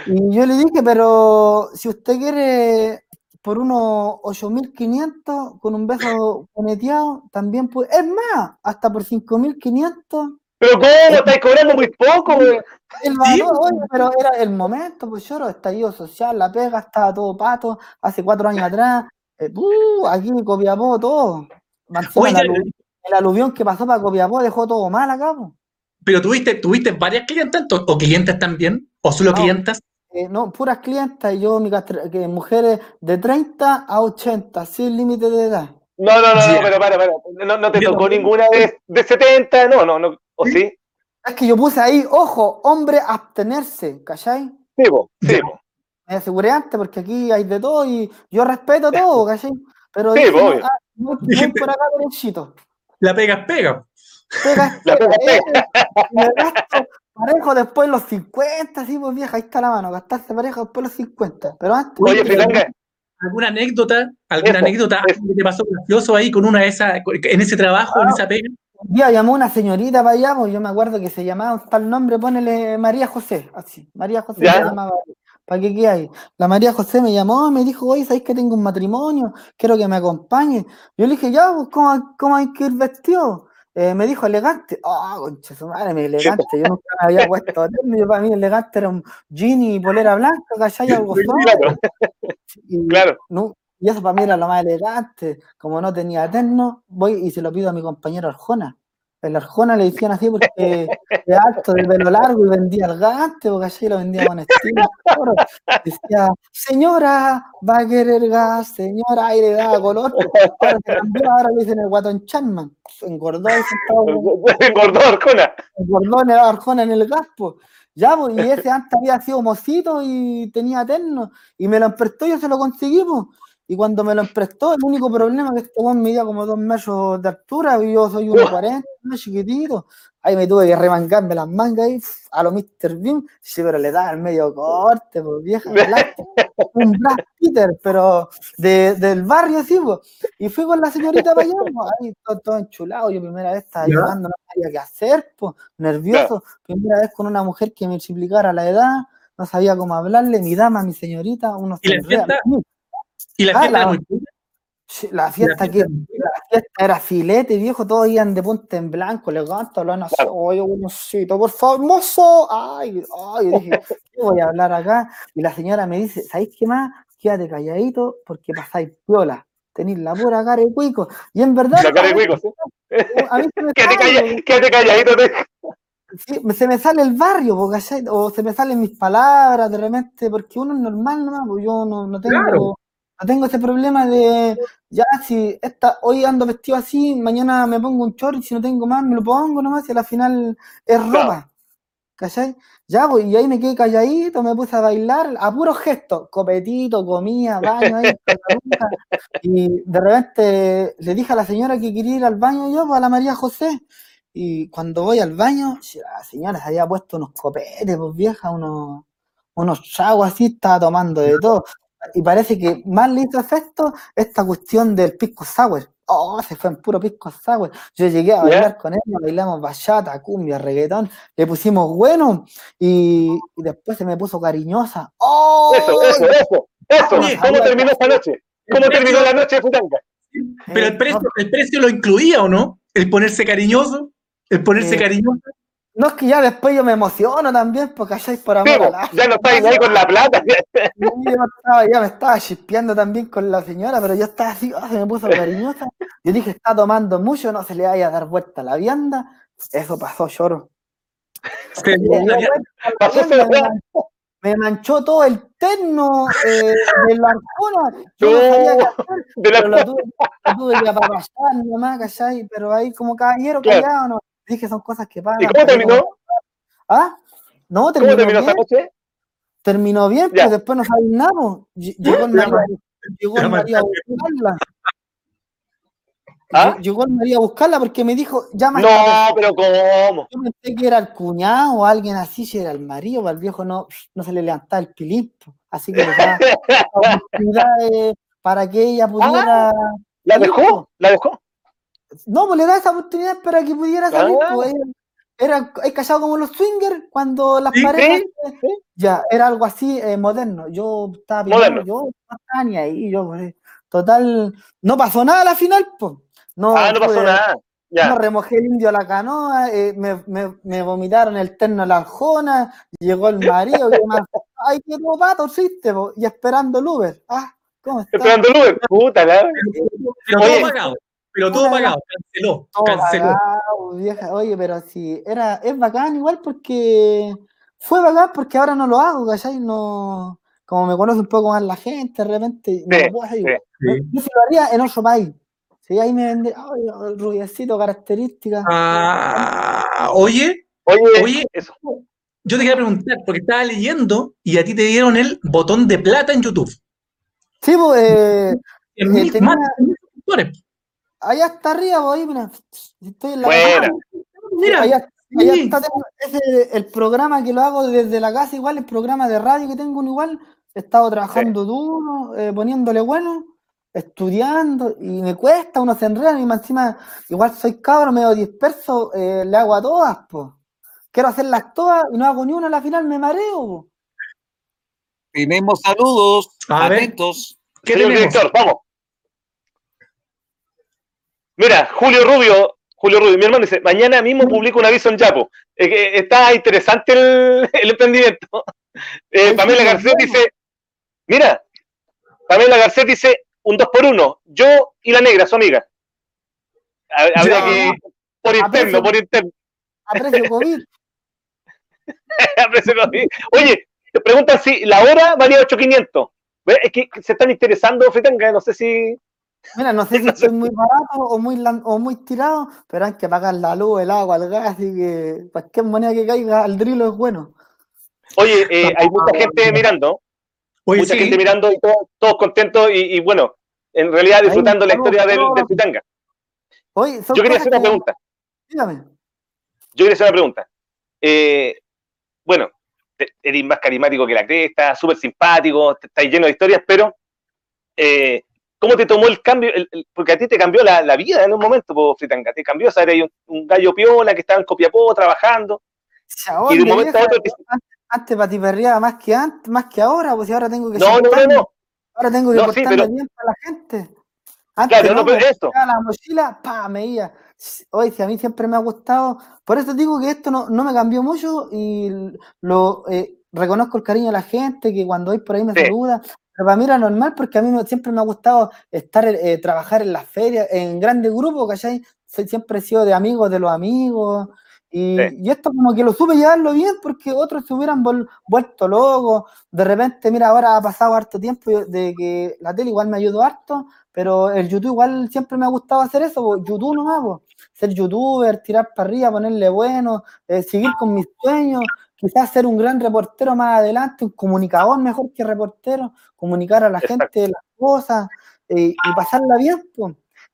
Speaker 5: Y yo le dije, pero si usted quiere por unos 8.500 con un beso coneteado, también puede. Es más, hasta por 5.500.
Speaker 3: Pero ¿cómo? Estáis cobrando muy poco, güey.
Speaker 5: El valor, oye, pero era el momento, pues lloro, estallido social, la pega, estaba todo pato, hace cuatro años atrás, eh, uh, aquí en Copiapó todo.
Speaker 2: Oye,
Speaker 5: el, alu- el aluvión que pasó para Copiapó dejó todo mal acá, pues.
Speaker 2: Pero tuviste, tuviste varias clientas o o clientes también, o solo
Speaker 5: No.
Speaker 2: clientas.
Speaker 5: Eh, no, puras clientas, y yo, mi que mujeres de 30 a 80, sin límite de edad.
Speaker 3: No, no, no, no, pero para, para. No, no te
Speaker 2: Yo-
Speaker 3: tocó ninguna de, de 70, no, no, no. ¿O sí?
Speaker 5: Es que yo puse ahí, ojo, hombre, abstenerse, ¿cachai?
Speaker 3: Sí, po.
Speaker 5: Me aseguré antes porque aquí hay de todo y yo respeto todo, ¿cachai? Pero
Speaker 3: Sí,
Speaker 5: no, ah, por acá derechito.
Speaker 2: La pega es pega.
Speaker 5: Pega, es
Speaker 3: La
Speaker 5: pega,
Speaker 3: pega es
Speaker 5: eh, y me gasto parejo después los 50, sí, pues vieja, ahí está la mano, gastarse parejo después los 50. Pero antes,
Speaker 3: Oye,
Speaker 2: ¿Alguna anécdota? ¿Alguna
Speaker 3: Eso,
Speaker 2: anécdota
Speaker 3: eso.
Speaker 2: que te pasó gracioso ahí con una de esas, en ese trabajo, en
Speaker 5: Ah.
Speaker 2: esa pega?
Speaker 5: Un día llamó una señorita para allá, pues yo me acuerdo que se llamaba tal nombre, ponele María José, así, María José
Speaker 3: Ya.
Speaker 5: se llamaba, ¿para qué qué hay? La María José me llamó, me dijo, oye, ¿sabéis que tengo un matrimonio? Quiero que me acompañe. Yo le dije, ya, pues, ¿cómo, cómo hay que ir vestido? Eh, me dijo elegante. Ah, concha su madre, me elegante. Yo nunca me había puesto. Yo para mí elegante era un jean y polera blanca. Algo suave.
Speaker 3: claro,
Speaker 5: Y,
Speaker 3: claro.
Speaker 5: no, y eso para mí era lo más elegante. Como no tenía terno, voy y se lo pido a mi compañero Arjona. El Arjona le decían así porque de alto, de pelo largo y vendía el gante, porque allí lo vendía con estilo. Decía, señora, va a querer gas, señora, y le daba color. Ahora ahora le dicen el guatón Chanman. Engordó y
Speaker 3: Engordó Arjona.
Speaker 5: engordó Arjona en el gas, po. Ya, pues, y ese antes había sido mocito y tenía terno, y me lo emprestó y yo se lo conseguí, pues. Y cuando me lo emprestó, el único problema es que este weón medía como dos metros de altura y yo soy 1,40, más chiquitito. Ahí me tuve que remangarme las mangas ahí, a lo Mr. Bean, sí, pero le daba el medio corte, pues vieja, un Brad Peter, pero de- del barrio, sí, pues. Y fui con la señorita para allá, pues, ahí todo, todo enchulado. Yo primera vez estaba
Speaker 2: Ya.
Speaker 5: llegando, no sabía qué hacer, pues, nervioso. Primera vez con una mujer que me triplicara la edad, no sabía cómo hablarle, mi dama, mi señorita, uno
Speaker 2: ¿Y la? Y la
Speaker 5: Ah,
Speaker 2: fiesta
Speaker 5: la-
Speaker 2: era muy buena.
Speaker 5: La fiesta, que, la fiesta era filete, viejo, todos iban de punta en blanco, elegante, hablaban así,
Speaker 3: Claro.
Speaker 5: oye, buenosito, por favor, mozo, ay, ay, dije, ¿qué voy a hablar acá? Y la señora me dice, ¿sabéis qué más? Quédate calladito porque pasáis piola, tenéis la pura cara de cuico. Y en verdad,
Speaker 3: La cara de cuico,
Speaker 5: a mí se me
Speaker 3: Quédate,
Speaker 5: sale,
Speaker 3: calla- quédate calladito. te-
Speaker 5: sí, me- se me sale el barrio, po, ¿cachai? o se me salen mis palabras de repente, porque uno es normal nomás, pues yo no, no tengo...
Speaker 2: Claro.
Speaker 5: No tengo ese problema de, ya, si esta, hoy ando vestido así, mañana me pongo un short y si no tengo más me lo pongo nomás y al final es ropa. ¿Cachai? Ya, pues, y ahí me quedé calladito, me puse a bailar a puros gestos, copetito, comía, baño ahí, y de repente le dije a la señora que quería ir al baño yo, pues, a la María José. Y cuando voy al baño, la señora se había puesto unos copetes, pues vieja, unos, unos chavos así, estaba tomando de todo. Y parece que más le hizo efecto esta cuestión del pisco sour. Oh, se fue en puro pisco sour. Yo llegué a bailar con él, bailamos bachata, cumbia, reggaetón, le pusimos bueno y, y después se me puso cariñosa. ¡Oh!
Speaker 3: Eso, eso, eso. Eso. ¿Cómo terminó esta noche? ¿Cómo
Speaker 2: El
Speaker 3: terminó
Speaker 2: precio-
Speaker 3: la noche de Futanga?
Speaker 2: Pero el precio, el precio lo incluía o no? El ponerse cariñoso, el ponerse
Speaker 5: Eh,
Speaker 2: cariñoso.
Speaker 5: No es que ya después yo me emociono también, porque allá por
Speaker 3: Sí,
Speaker 5: amor
Speaker 3: po,
Speaker 5: a la-
Speaker 3: ya no estáis ahí con la plata.
Speaker 5: Sí, yo estaba, ya me estaba chispeando también con la señora, pero yo estaba así, ah, se me puso cariñosa. Yo dije, está tomando mucho, no se le vaya a dar vuelta a la vianda. Eso pasó, lloro. La
Speaker 3: Pasó
Speaker 5: me, manchó, me manchó todo el terno eh, de la arjona. Yo no sabía qué hacer,
Speaker 3: De la
Speaker 5: pero lo tuve, lo tuve que apapachar nomás, ¿cachai? Pero ahí como caballero
Speaker 3: Claro.
Speaker 5: callado, no. Dije, son cosas que pasan.
Speaker 3: ¿Y cómo terminó?
Speaker 5: ¿Ah? No,
Speaker 3: ¿Cómo
Speaker 5: terminó,
Speaker 3: terminó esa noche?
Speaker 5: Terminó bien, pero después no sabéis nada. po. Ll- Llegó el María, llegó el María a buscarla.
Speaker 3: ¿Ah?
Speaker 5: Ll- Llegó el María a buscarla porque me dijo, llama
Speaker 3: No, pero ¿cómo?
Speaker 5: Yo pensé que era el cuñado o alguien así, si era el marido, para el viejo no, no se le levantaba el pilín. po. Así que para que ella pudiera.
Speaker 3: ¿La
Speaker 5: Sí,
Speaker 3: dejó? ¿La dejó?
Speaker 5: No, pues le da esa oportunidad para que pudiera salir.
Speaker 3: Ah.
Speaker 5: pues, era, era callado como los swingers cuando las
Speaker 2: Sí,
Speaker 5: parejas.
Speaker 3: sí, sí.
Speaker 5: Ya, era algo así eh, moderno. Yo estaba
Speaker 3: Moderno.
Speaker 5: pillado, yo no estaba ni ahí. Yo, pues, total, no pasó nada a la final, pues. No,
Speaker 3: Ah, no pasó nada.
Speaker 5: No
Speaker 3: Ya.
Speaker 5: remojé el indio a la canoa, eh, me, me, me vomitaron el terno a la aljona, llegó el marido, y más, ay, qué pato hiciste, po", y esperando el Uber. Ah, ¿cómo está?
Speaker 3: Esperando el Uber. Puta, la-
Speaker 2: Pero
Speaker 3: Oye.
Speaker 2: todo pagado. Pero todo pagado. Canceló.
Speaker 5: Todo
Speaker 2: Canceló.
Speaker 5: pagado, vieja. Oye, pero sí, era, es bacán igual porque fue bacán porque ahora no lo hago, ¿cachai? No, como me conoce un poco más la gente, de repente no
Speaker 3: Sí,
Speaker 5: lo puedo hacer
Speaker 3: sí.
Speaker 5: igual.
Speaker 2: Sí.
Speaker 5: Yo se lo haría en otro país. Sí, ahí me vendría, ay, el rubiecito, características.
Speaker 2: Ah, oye,
Speaker 3: Oye,
Speaker 2: Oye.
Speaker 3: eso.
Speaker 2: yo te quería preguntar, porque estaba leyendo y a ti te dieron el botón de plata en YouTube.
Speaker 5: Sí, pues, eh,
Speaker 2: mil-
Speaker 5: tenía- allá está arriba, ahí, mira. Estoy en la.
Speaker 2: Mira,
Speaker 5: Allá, allá
Speaker 2: sí.
Speaker 5: está tengo- ese, el programa que lo hago desde la casa, igual, el programa de radio que tengo igual. He estado trabajando duro, eh, poniéndole bueno, estudiando, y me cuesta, uno se enreda, y más encima, igual soy cabro, medio disperso, eh, le hago a todas, pues. Quiero hacerlas todas y no hago ni una a la final, me mareo. po.
Speaker 1: Tenemos saludos.
Speaker 2: A ver.
Speaker 1: Atentos.
Speaker 2: ¿Qué
Speaker 3: Señor
Speaker 2: tenemos?
Speaker 3: director, vamos. Mira, Julio Rubio, Julio Rubio, mi hermano dice, mañana mismo publico un aviso en Yapo. Eh, está interesante el, el emprendimiento. Eh, Pamela
Speaker 5: bueno.
Speaker 3: dice, mira, Pamela García dice un 2 por 1 yo y la negra, su amiga. Ha- Habría que, por interno, por interno.
Speaker 5: A precio COVID.
Speaker 3: Aprecio con- Oye, te preguntan si la hora valía 8.500. Ve, Es que se están interesando, Fritanga, no sé si...
Speaker 5: Mira, no sé si estoy muy barato o muy, o muy tirado, pero hay que pagar la luz, el agua, el gas, así que cualquier moneda que caiga al drilo es bueno.
Speaker 3: Oye, eh, hay mucha gente mirando,
Speaker 2: Oye,
Speaker 3: mucha
Speaker 2: sí.
Speaker 3: gente mirando y todos, todos contentos y, y, bueno, en realidad disfrutando la historia del, del Fritanga.
Speaker 5: Oye, son
Speaker 3: Yo quería hacer una
Speaker 5: que-
Speaker 3: pregunta.
Speaker 5: Dígame.
Speaker 3: Yo quería hacer una pregunta. Eh, bueno, eres más carismático que la cresta, súper simpático, estás lleno de historias, pero eh, ¿cómo te tomó el cambio? El- el- porque a ti te cambió la, la vida en un momento, po, Fritanga. Te cambió, o sea, eres un, un gallo piola que estaba en Copiapó trabajando.
Speaker 5: Chabón,
Speaker 3: Y de un momento a otro te-
Speaker 5: Antes, patiperreaba más que antes, más que ahora, pues ahora tengo que
Speaker 3: No, no, no,
Speaker 5: sentarme,
Speaker 3: no.
Speaker 5: Ahora tengo que
Speaker 3: No, sí,
Speaker 5: portarme
Speaker 3: pero-
Speaker 5: bien para la gente. Antes
Speaker 3: Claro, no, pero
Speaker 5: pues,
Speaker 3: eso.
Speaker 5: sacaba la mochila, pa, me iba. Oye, si a mí siempre me ha gustado, por eso digo que esto no, no me cambió mucho y lo eh, reconozco el cariño de la gente, que cuando voy por ahí me
Speaker 3: Sí.
Speaker 5: saluda, pero para mí era normal porque a mí me- siempre me ha gustado estar, eh, trabajar en las ferias, en grandes grupos, ¿cachai? Soy, siempre he sido de amigos de los amigos. Y,
Speaker 3: Sí.
Speaker 5: y esto como que lo supe llevarlo bien porque otros se hubieran vol- vuelto locos. De repente, mira, ahora ha pasado harto tiempo de que la tele igual me ayudó harto, pero el YouTube igual siempre me ha gustado hacer eso, po, YouTube nomás, po. ser youtuber, tirar para arriba, ponerle bueno, eh, seguir con mis sueños, quizás ser un gran reportero más adelante, un comunicador mejor que reportero, comunicar a la
Speaker 3: Exacto.
Speaker 5: gente las cosas eh, y pasarla bien.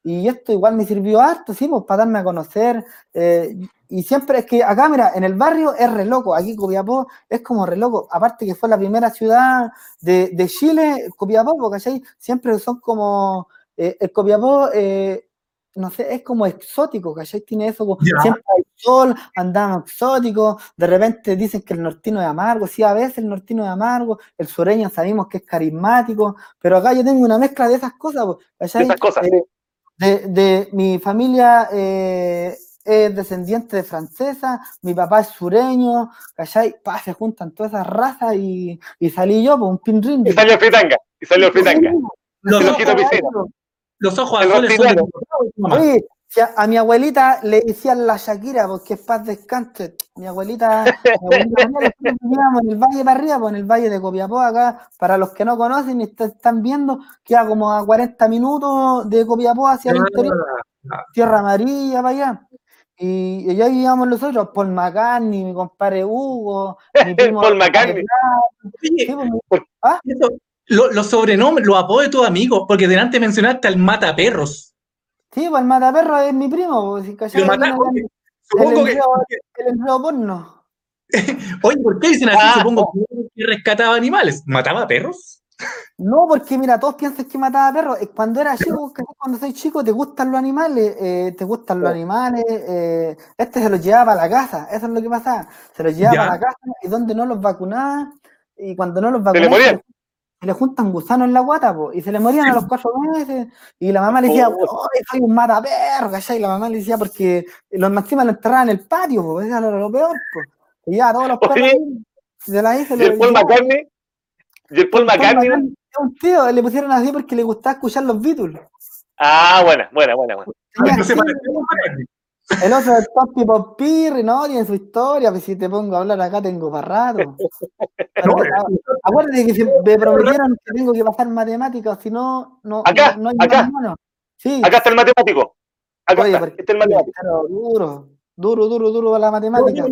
Speaker 5: Y esto igual me sirvió harto, sí, pues para darme a conocer. eh, y siempre es que acá, mira, en el barrio es re loco, aquí Copiapó es como re loco. Aparte que fue la primera ciudad de, de Chile, Copiapó, ¿cachai? Siempre son como, eh, el Copiapó, eh, no sé, es como exótico, ¿cachai? Tiene eso, siempre hay sol, andamos exóticos, de repente dicen que el nortino es amargo, sí, a veces el nortino es amargo, el sureño sabemos que es carismático, pero acá yo tengo una mezcla de esas cosas,
Speaker 3: De esas cosas.
Speaker 5: Eh, de, de mi familia eh, es descendiente de francesa, mi papá es sureño, ¿cachai? Pa, se juntan todas esas razas y, y salí yo, pues un pinrín.
Speaker 3: Y salió el Fritanga. Y salió el Fritanga.
Speaker 2: Los
Speaker 3: El
Speaker 2: ojos, los ojos azules.
Speaker 5: Oye, a, mi abuelita le decían la Shakira porque es paz descanse. Mi abuelita, mi abuelita vivíamos en el valle para arriba, pues en el valle de Copiapó, acá, para los que no conocen y est- están viendo, queda como a 40 minutos de Copiapó hacia el interior.
Speaker 2: Ah,
Speaker 5: Tierra Amarilla para allá. Y, allá vivíamos nosotros, Paul McCartney, mi compadre Hugo, mi primo.
Speaker 3: Paul McCartney.
Speaker 5: Sí, pues,
Speaker 2: eso, lo- los sobrenombres, los apodos de tus amigos, porque delante mencionaste al mataperros.
Speaker 5: Sí, pues el mataperro es mi primo, pues, si
Speaker 2: Lo Supongo que,
Speaker 5: el empleo porno.
Speaker 2: oye, ¿por qué dicen así?
Speaker 3: Ah,
Speaker 2: Supongo que rescataba animales. ¿Mataba perros?
Speaker 5: No, porque mira, todos piensan que mataba perros. Cuando era chico, cuando soy chico, te gustan los animales, eh, te gustan los animales. eh, este se los llevaba para la casa, eso es lo que pasaba. Se los llevaba
Speaker 2: Ya.
Speaker 5: para la casa y donde no los vacunaba, y cuando no los
Speaker 3: le
Speaker 5: vacunaba,
Speaker 3: morían.
Speaker 5: Se le juntan gusanos en la guata, po, y se le morían a los cuatro meses. Y la mamá le decía,
Speaker 3: Oh.
Speaker 5: ¡ay, soy un mataperro! ¿cachai? Y la mamá le decía, porque los máximos lo enterraban en el patio, po, eso era lo, lo peor. Po. Y ya todos los perros ahí, se la hice,
Speaker 3: Y el Paul McCartney. Y el Paul McCartney.
Speaker 5: es un tío, le pusieron así porque le gustaba escuchar los Beatles.
Speaker 3: Ah, buena, buena, buena, buena.
Speaker 5: El oso del Tompi Popirri, ¿no? Tiene su historia, pues si te pongo a hablar acá tengo para rato.
Speaker 2: No,
Speaker 5: ah, acuérdate que se me prometieron que tengo que pasar matemáticas, si no, no,
Speaker 3: Acá,
Speaker 5: no, hay
Speaker 3: acá.
Speaker 5: mano. Sí,
Speaker 3: Acá está el matemático. Acá
Speaker 5: Oye,
Speaker 3: está,
Speaker 5: porque-
Speaker 3: este es el matemático.
Speaker 5: duro, duro, duro, duro para la matemática.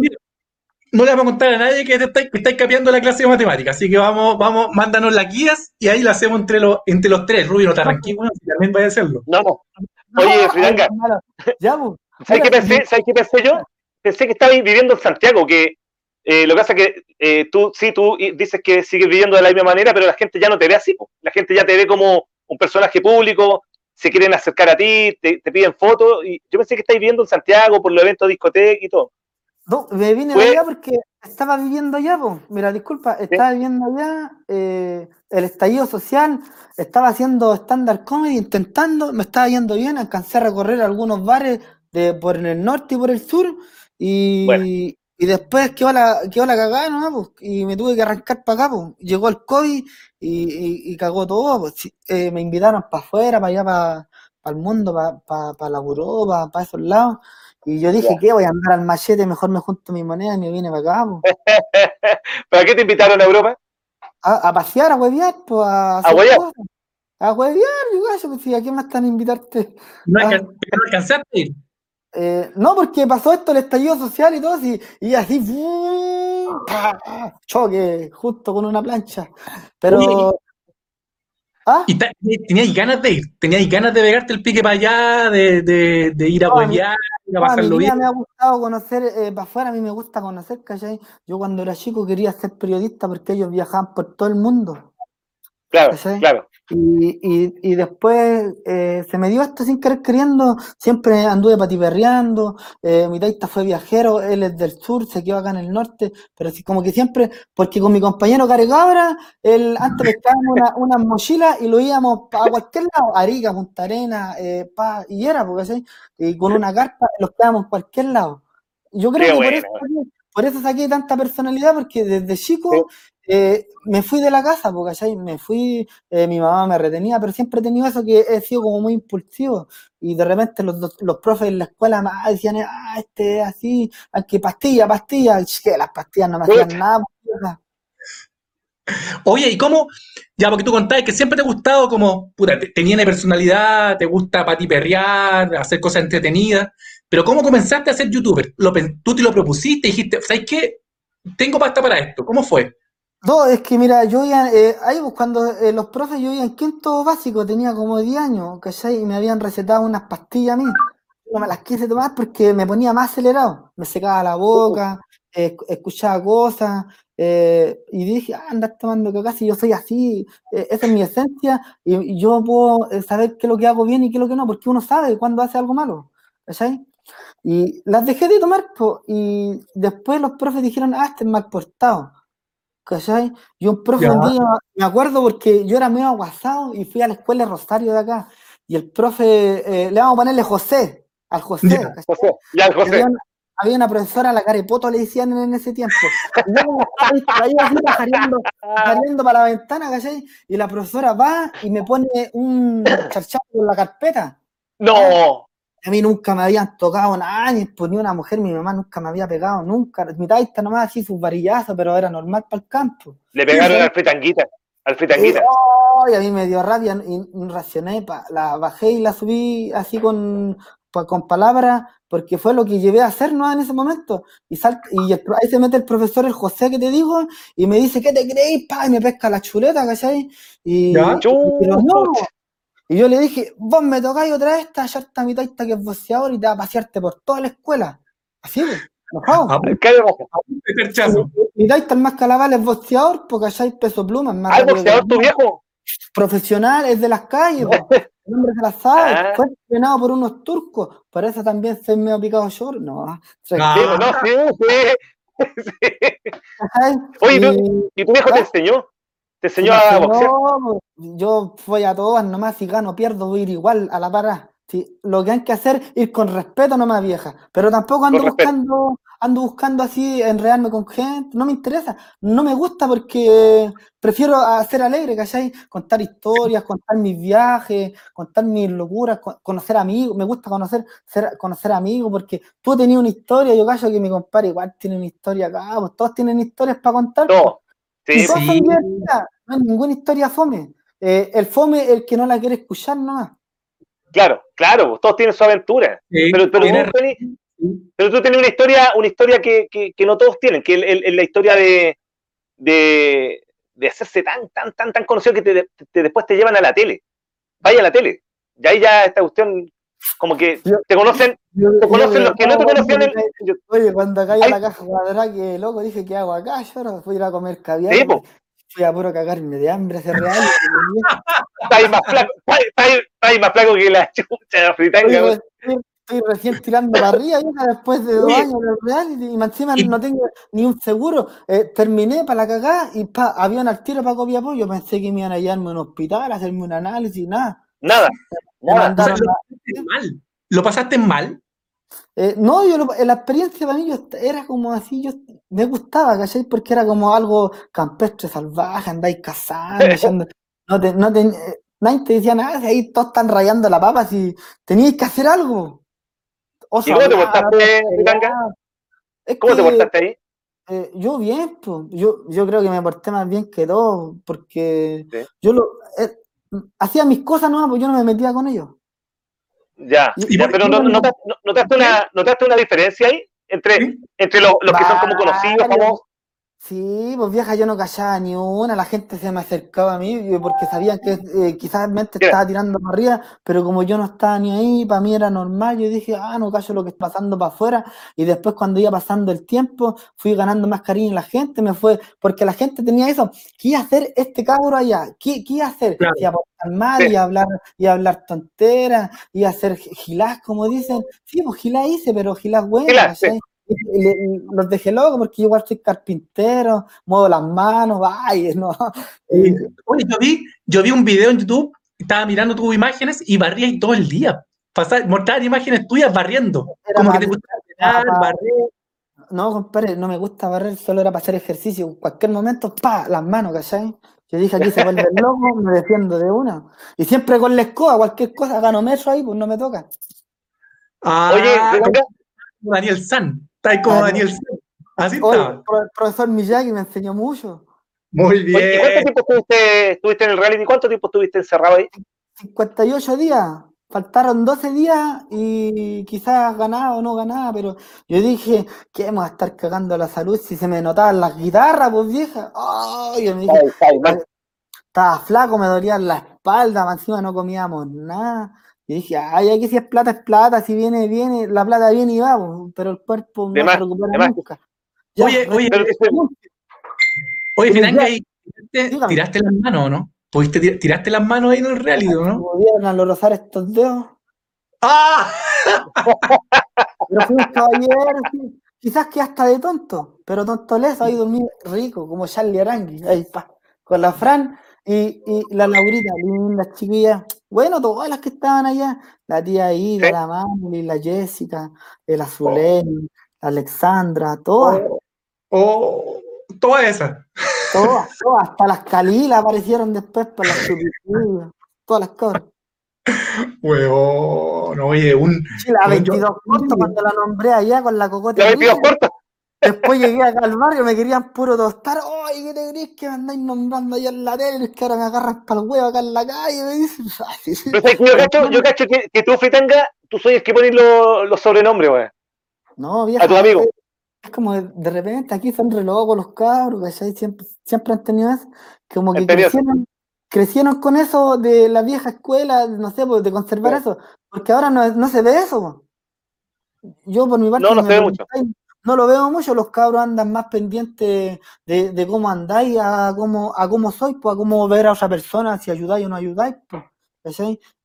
Speaker 2: No le vamos a contar a nadie que te estáis, que estáis capeando la clase de matemáticas, así que vamos, vamos, mándanos las guías y ahí la hacemos entre los, entre los tres. Rubio, no te arranquís, bueno, si también vaya a hacerlo.
Speaker 3: No, no. Oye, Fridanga.
Speaker 5: Ya, pues.
Speaker 3: ¿Sabes qué pensé? ¿Sabes qué pensé yo? Pensé que estabas viviendo en Santiago, que eh, lo que pasa es que eh, tú, sí, tú dices que sigues viviendo de la misma manera, pero la gente ya no te ve así. po. La gente ya te ve como un personaje público, se quieren acercar a ti, te, te piden fotos. Y yo pensé que estáis viviendo en Santiago por los eventos de discoteca y todo.
Speaker 5: No, me vine de allá porque estaba viviendo allá, pues. Mira, disculpa, estaba viviendo allá eh, el estallido social, estaba haciendo stand-up comedy, intentando, me estaba yendo bien, alcancé a recorrer algunos bares de, por el norte y por el sur, y,
Speaker 3: Bueno.
Speaker 5: y después quedó la, quedó la cagada, ¿no? Pues, y me tuve que arrancar para acá, pues. Llegó el COVID y, y- y cagó todo, pues. Eh, me invitaron para afuera, para allá, para, el mundo, para, para, la Europa, para esos lados. Y yo dije,
Speaker 3: Ya.
Speaker 5: ¿qué? Voy a andar al machete, mejor me junto mi moneda y me vine para acá.
Speaker 3: ¿Para qué te invitaron a Europa?
Speaker 5: a, a pasear, a huevear, pues, a, hacer
Speaker 3: huevear?
Speaker 5: cosas. A huevear, yo, pues, si ¿a quién más están a invitarte?
Speaker 2: No,
Speaker 5: Ah.
Speaker 2: alcan- pero no alcanzaste a.
Speaker 5: Eh, no, porque pasó esto, el estallido social y todo, y, y así, choque, justo con una plancha. Pero.
Speaker 2: Oye,
Speaker 5: ¿Ah?
Speaker 2: Y teníais ganas de ir, teníais ganas de pegarte el pique para allá, de, de, de ir a
Speaker 5: No, a No,
Speaker 2: pasarlo bien.
Speaker 5: me ha gustado conocer eh, para afuera, a mí me gusta conocer, ¿cachai? Yo cuando era chico quería ser periodista porque ellos viajaban por todo el mundo.
Speaker 3: Claro,
Speaker 5: ¿Cachai?
Speaker 3: claro.
Speaker 5: Y, y, y después eh, se me dio esto sin querer queriendo, siempre anduve patiperreando, eh, mi taita fue viajero, él es del sur, se quedó acá en el norte, pero así como que siempre, porque con mi compañero Carecabra, él, antes pescábamos una, unas mochilas y lo íbamos a cualquier lado, Arica, Punta Arena, eh, pa, y era, porque ¿cachai? y con una carpa los quedábamos en cualquier lado. Yo creo
Speaker 3: Qué
Speaker 5: que por, eso, por eso saqué tanta personalidad, porque desde chico eh, me fui de la casa, porque ¿cachai? me fui, eh, mi mamá me retenía, pero siempre he tenido eso que he sido como muy impulsivo. Y de repente los, dos- los profes en la escuela me decían, ah, este es así, hay que pastilla, pastilla, que las pastillas no me hacían nada. puta.
Speaker 2: Oye, ¿y cómo? Ya, porque tú contabas que siempre te ha gustado como, puta, te, te llena de personalidad, te gusta patiperrear, hacer cosas entretenidas, pero ¿cómo comenzaste a ser youtuber? Lo tú te lo propusiste dijiste, ¿sabes qué? Tengo pasta para esto. ¿Cómo fue?
Speaker 5: No, es que mira, yo iba, eh, ahí cuando eh, los profes, yo iba en quinto básico, tenía como 10 años, ¿cachai? Y me habían recetado unas pastillas a mí. No me las quise tomar porque me ponía más acelerado, me secaba la boca, eh, escuchaba cosas, eh, y dije, ah, andar tomando coca si yo soy así, esa es mi esencia, y, y yo puedo saber qué es lo que hago bien y qué es lo que no, porque uno sabe cuando hace algo malo, ¿cachai? Y las dejé de tomar, po, y después los profes dijeron, ah, este es mal portado. ¿Cachai? Y un profe un día, me acuerdo porque yo era medio aguasado y fui a la escuela de Rosario de acá. Y el profe, eh, le vamos a ponerle José, al José.
Speaker 3: José, ya,
Speaker 5: Y
Speaker 3: José.
Speaker 5: Había, una, había una profesora, la carepoto le decían en, en ese tiempo. Y yo ahí- ahí así pajareando, pajareando para la ventana, ¿cachai? Y la profesora va y me pone un charchazo en la carpeta.
Speaker 3: No,
Speaker 5: A mí nunca me habían tocado nada, ni pues, ni una mujer, mi mamá nunca me había pegado, nunca. Mi taita nomás así sus varillazos, pero era normal para el campo.
Speaker 3: le pegaron al fritanguita. Al fritanguita.
Speaker 5: Y, a mí me dio rabia y racioné, pa- la bajé y la subí así con, pa- con palabras, porque fue lo que llevé a hacer ¿no? en ese momento. Y, sal- y el ahí se mete el profesor, el José que te digo, y me dice, ¿qué te creéis? Pa? Y me pesca la chuleta, ¿cachai? Y,
Speaker 2: Ya.
Speaker 5: y- pero no. Y yo le dije, vos me tocáis otra vez, esta yarta mi taita que es boceador y te va a pasearte por toda la escuela. Así, pues, enojado.
Speaker 2: Ah, de perchazo.
Speaker 5: El más calabal es boceador, porque allá hay peso pluma. es más
Speaker 3: ¿Al
Speaker 5: rápido que
Speaker 3: boxeador
Speaker 5: el
Speaker 3: tu viejo?
Speaker 5: profesional, es de las calles, el hombre se la sabe,
Speaker 3: Ah.
Speaker 5: fue entrenado por unos turcos, por eso también soy medio picado yo, no.
Speaker 3: Sí, no, sí, sí. Sí.
Speaker 5: ¿cachai?
Speaker 3: Oye, ¿tú-
Speaker 5: Y-
Speaker 3: ¿y tu viejo te
Speaker 5: ¿Ah?
Speaker 3: enseñó? ¿Te
Speaker 5: Se
Speaker 3: enseñó a boxear?
Speaker 5: Yo voy a todas nomás, si gano, pierdo, voy a ir igual a la parada. Si, lo que hay que hacer es ir con respeto nomás, vieja. Pero tampoco ando buscando, ando buscando así enredarme con gente. No me interesa. No me gusta porque prefiero ser alegre, ¿cachai? Contar historias, contar mis viajes, contar mis locuras, co- conocer amigos. Me gusta conocer, ser, conocer amigos porque tú tenías una historia, yo callo que mi compadre igual tiene una historia acá, pues todos tienen historias para contar.
Speaker 3: No. Sí,
Speaker 5: son divertidas, no hay ninguna historia fome. Eh, el fome es el que no la quiere escuchar nomás.
Speaker 3: claro, claro, pues, todos tienen su aventura.
Speaker 2: Sí,
Speaker 3: Pero, pero,
Speaker 2: tiene
Speaker 3: tú, tenés, pero tú tenés una historia, una historia que, que, que no todos tienen, que es la historia de, de, de hacerse tan, tan, tan, tan conocido que te, te- después te llevan a la tele. Vaya a la tele. Y ahí ya esta cuestión, como que
Speaker 5: Yo-
Speaker 3: te conocen,
Speaker 5: Yo-
Speaker 3: te
Speaker 5: yo
Speaker 3: conocen
Speaker 5: de
Speaker 3: los que no te conocían.
Speaker 5: cuando
Speaker 3: en-
Speaker 5: Oye, cuando caí a la caja cuadrada, que loco, dije, ¿qué hago acá? Yo no fui a ir a comer caviar.
Speaker 3: Sí.
Speaker 5: Fui a puro cagarme de hambre, ese real.
Speaker 3: Está ahí más flaco, está ahí- está ahí- está ahí más flaco que la chucha de fritanga.
Speaker 5: Oye,
Speaker 3: güey.
Speaker 5: estoy, recién tirando para arriba después de dos años de reality y encima no tengo ni un seguro. Eh, terminé para la cagada y pa, avión al tiro para Copiapó. Yo pensé que me iban a llevarme a un hospital, a hacerme un análisis, nada.
Speaker 3: Nada,
Speaker 5: Me
Speaker 3: nada.
Speaker 2: O sea,
Speaker 5: mandaron
Speaker 2: lo
Speaker 5: a-
Speaker 2: pasaste mal. ¿Lo pasaste mal?
Speaker 5: Eh, no, yo lo- la experiencia para mí yo era como así, yo me gustaba, ¿cachai? Porque era como algo campestre, salvaje, andáis cazando, no te, no te- eh, nadie te decía nada, si ahí todos están rayando la papa, si teníais que hacer algo. Oso
Speaker 3: ¿Y cómo te portaste, ahí?
Speaker 5: eh, yo bien, pues, yo, yo creo que me porté más bien que todos, porque
Speaker 3: Sí.
Speaker 5: yo lo, eh, hacía mis cosas nuevas, pues yo no me metía con ellos.
Speaker 3: Ya,
Speaker 5: Y-
Speaker 3: ya, pero no- notaste, no- notaste una, notaste una diferencia ahí entre, entre los, los que son como conocidos,
Speaker 5: Varios.
Speaker 3: famosos.
Speaker 5: Sí, pues vieja, yo no callaba ni una, la gente se me acercaba a mí yo- porque sabían que eh, quizás mente estaba tirando para arriba, pero como yo no estaba ni ahí, para mí era normal, yo dije, ah, no callo lo que está pasando para afuera, y después cuando iba pasando el tiempo, fui ganando más cariño en la gente, me fue, porque la gente tenía eso, ¿qué iba a hacer este cabro allá? ¿Qué, qué iba a hacer?
Speaker 2: Claro.
Speaker 5: Iba a portar mal,
Speaker 3: Sí.
Speaker 5: a hablar, a hablar tonteras, a hacer gilás, como dicen, sí, pues gilás hice, pero gilás bueno,
Speaker 3: Gilás, sí.
Speaker 5: Le- los dejé locos porque yo igual soy carpintero, muevo las manos, vaya, ¿no? Eh,
Speaker 2: Oye, yo vi, yo vi un video en YouTube, estaba mirando tus imágenes y barrías todo el día. Pasar, mostrar imágenes tuyas barriendo.
Speaker 5: Era
Speaker 2: Como que te gusta ordenar,
Speaker 5: para-
Speaker 2: barrer.
Speaker 5: no, compadre, no me gusta barrer, solo era para hacer ejercicio. En cualquier momento, pa, las manos, ¿cachai? Yo dije aquí se vuelve loco, me defiendo de una. Y siempre con la escoba, cualquier cosa, gano metro ahí, pues no me toca.
Speaker 2: Ah,
Speaker 3: Oye,
Speaker 2: Daniel San. Está ahí como. Daniel. Así
Speaker 5: Oye,
Speaker 2: estaba.
Speaker 5: el pro- el profesor Miyagi me enseñó mucho.
Speaker 2: Muy
Speaker 3: oye, ¿y ¿cuánto
Speaker 2: bien.
Speaker 3: tiempo estuviste, estuviste en el reality? ¿Cuánto tiempo estuviste encerrado ahí?
Speaker 5: 58 días, faltaron 12 días y quizás ganaba o no ganaba, pero yo dije, ¿qué vamos a estar cagando la salud si se me notaban las guitarras, pues vieja? Ay, yo me dije,
Speaker 3: Ay, ay, man.
Speaker 5: estaba flaco, me dolía la espalda, más encima no comíamos nada. Y dije, ay, aquí si es plata, es plata, si viene, viene, la plata viene y va, pues, pero el cuerpo
Speaker 3: De
Speaker 5: no
Speaker 3: más,
Speaker 5: se recupera nunca. Ya,
Speaker 2: Oye, oye,
Speaker 3: Pero,
Speaker 2: Oye,
Speaker 5: Oye,
Speaker 2: ahí tiraste, tiraste las manos, ¿o ¿no? ¿Pudiste tir- tiraste las manos ahí en el reality, ¿o ¿no?
Speaker 5: ¿Pudieron alorozar estos dedos?
Speaker 2: ¡Ah!
Speaker 5: Pero fui un caballero, sí. quizás que hasta de tonto, pero tonto leso, ahí dormí rico, como Charlie Arangui, ahí pa, con la Fran y, y la Laurita, lindas chiquillas. Bueno, todas las que estaban allá, la tía Ida, la Mami, la Jessica, el Azulén, la Alexandra, todas,
Speaker 2: Oh, toda esa.
Speaker 5: todas, todas, hasta las Calilas aparecieron después para las todas las cabras.
Speaker 2: Huevón, oye, un.
Speaker 5: Sí, la
Speaker 2: Yo-
Speaker 5: 22 corto cuando la nombré allá con la cocote.
Speaker 3: La 22
Speaker 5: Rica.
Speaker 3: corta.
Speaker 5: Después llegué acá al barrio, me querían puro tostar. ¡Ay, qué te crees que me andáis nombrando allá en la tele! Es que ahora me agarras para el huevo acá en la calle. Me dicen.
Speaker 3: Pero sabes yo cacho, yo cacho que, que tú, Fritanga, tú soy el que pones los, sobrenombres, weón.
Speaker 5: No, vieja.
Speaker 3: A tus amigos.
Speaker 5: Es como de, de repente aquí son re locos los cabros, ¿cachai? Siempre, siempre han tenido eso. Como que crecieron, crecieron con eso de la vieja escuela, no sé, pues, de conservar
Speaker 3: Sí.
Speaker 5: eso. Porque ahora no, no se ve eso. Yo por mi parte,
Speaker 3: No, se ve mucho.
Speaker 5: No lo veo mucho, los cabros andan más pendientes de, de cómo andáis, a cómo, a cómo sois, pues, a cómo ver a otra persona, si ayudáis o no ayudáis, pues.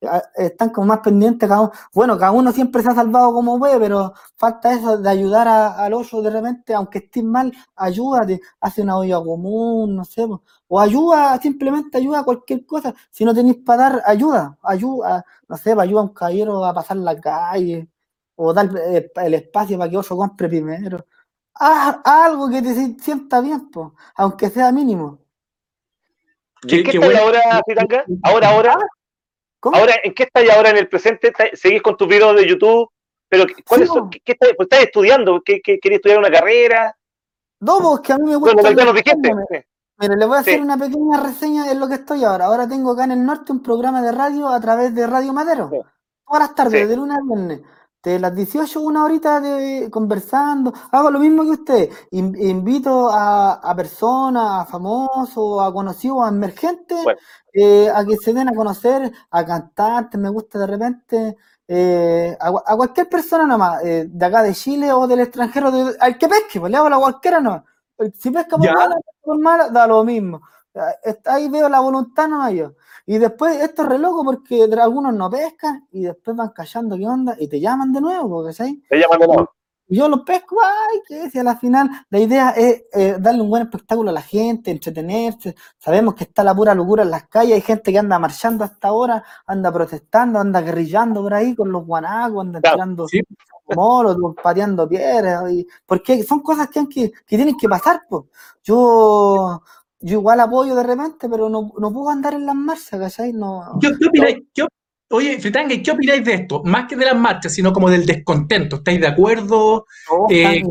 Speaker 5: A- Están como más pendientes cada uno. Bueno, cada uno siempre se ha salvado como puede, pero falta eso de ayudar a- al otro de repente, aunque estés mal, ayúdate, hace una olla común, no sé, po. o ayuda, simplemente ayuda a cualquier cosa. Si no tenéis para dar, ayuda, ayuda, no sé, pa, ayuda a un caballero a pasar la calle, o dar eh, el espacio para que otro compre primero. Haz, haz algo que te si- sienta bien, po, aunque sea mínimo.
Speaker 3: ¿Y ¿En
Speaker 2: Qué-
Speaker 3: qué
Speaker 2: qué
Speaker 3: estás
Speaker 2: bueno.
Speaker 3: ahora, Fritanga? Ahora, ahora,
Speaker 5: ¿Cómo?
Speaker 3: ahora, ¿en qué estás ahora en el presente? ¿Estás- ¿Seguís con tus videos de YouTube? ¿Pero cuáles
Speaker 5: Sí,
Speaker 3: son? ¿Qué, qué estás, pues estás estudiando? ¿Qué, qué, ¿Querías estudiar una carrera?
Speaker 5: No, pues que a mí me gusta.
Speaker 3: Bueno, dijiste. sí.
Speaker 5: Mire, le voy a hacer
Speaker 3: Sí.
Speaker 5: una pequeña reseña en lo que estoy ahora. Ahora tengo acá en el norte un programa de radio a través de Radio Madero.
Speaker 3: Sí.
Speaker 5: Todas las tardes,
Speaker 3: Sí.
Speaker 5: de lunes a viernes. De las 18, una horita de conversando. Hago lo mismo que usted. In- invito a, a personas, a famosos, a conocidos, a emergentes,
Speaker 3: Bueno.
Speaker 5: eh, a que se den a conocer, a cantantes, me gusta de repente. eh, a, a cualquier persona nomás, eh, de acá de Chile o del extranjero, de- al que pesque, pues le hago la cualquiera nomás. Si pesca por mala, por mala, da lo mismo. Est- Ahí veo la voluntad nomás yo. Y después esto es re loco porque algunos no pescan y después van callando qué onda y te llaman de nuevo, ¿sabes?
Speaker 3: Te llaman de nuevo.
Speaker 5: Yo los pesco, ay, que si a la final la idea es eh, darle un buen espectáculo a la gente, entretenerse. Sabemos que está la pura locura en las calles, hay gente que anda marchando hasta ahora, anda protestando, anda guerrillando por ahí con los guanacos, anda
Speaker 3: Claro,
Speaker 5: tirando
Speaker 2: sí.
Speaker 5: molos, pateando piedras, y- porque son cosas que, que, que tienen que pasar, pues. Yo, yo igual apoyo de repente, pero no, no puedo andar en las marchas, ¿cachai? No,
Speaker 2: ¿Qué, qué opináis? ¿Qué op- oye, Fritanga, ¿qué opináis de esto? Más que de las marchas, sino como del descontento. ¿Estáis de acuerdo?
Speaker 5: Todos
Speaker 2: Eh,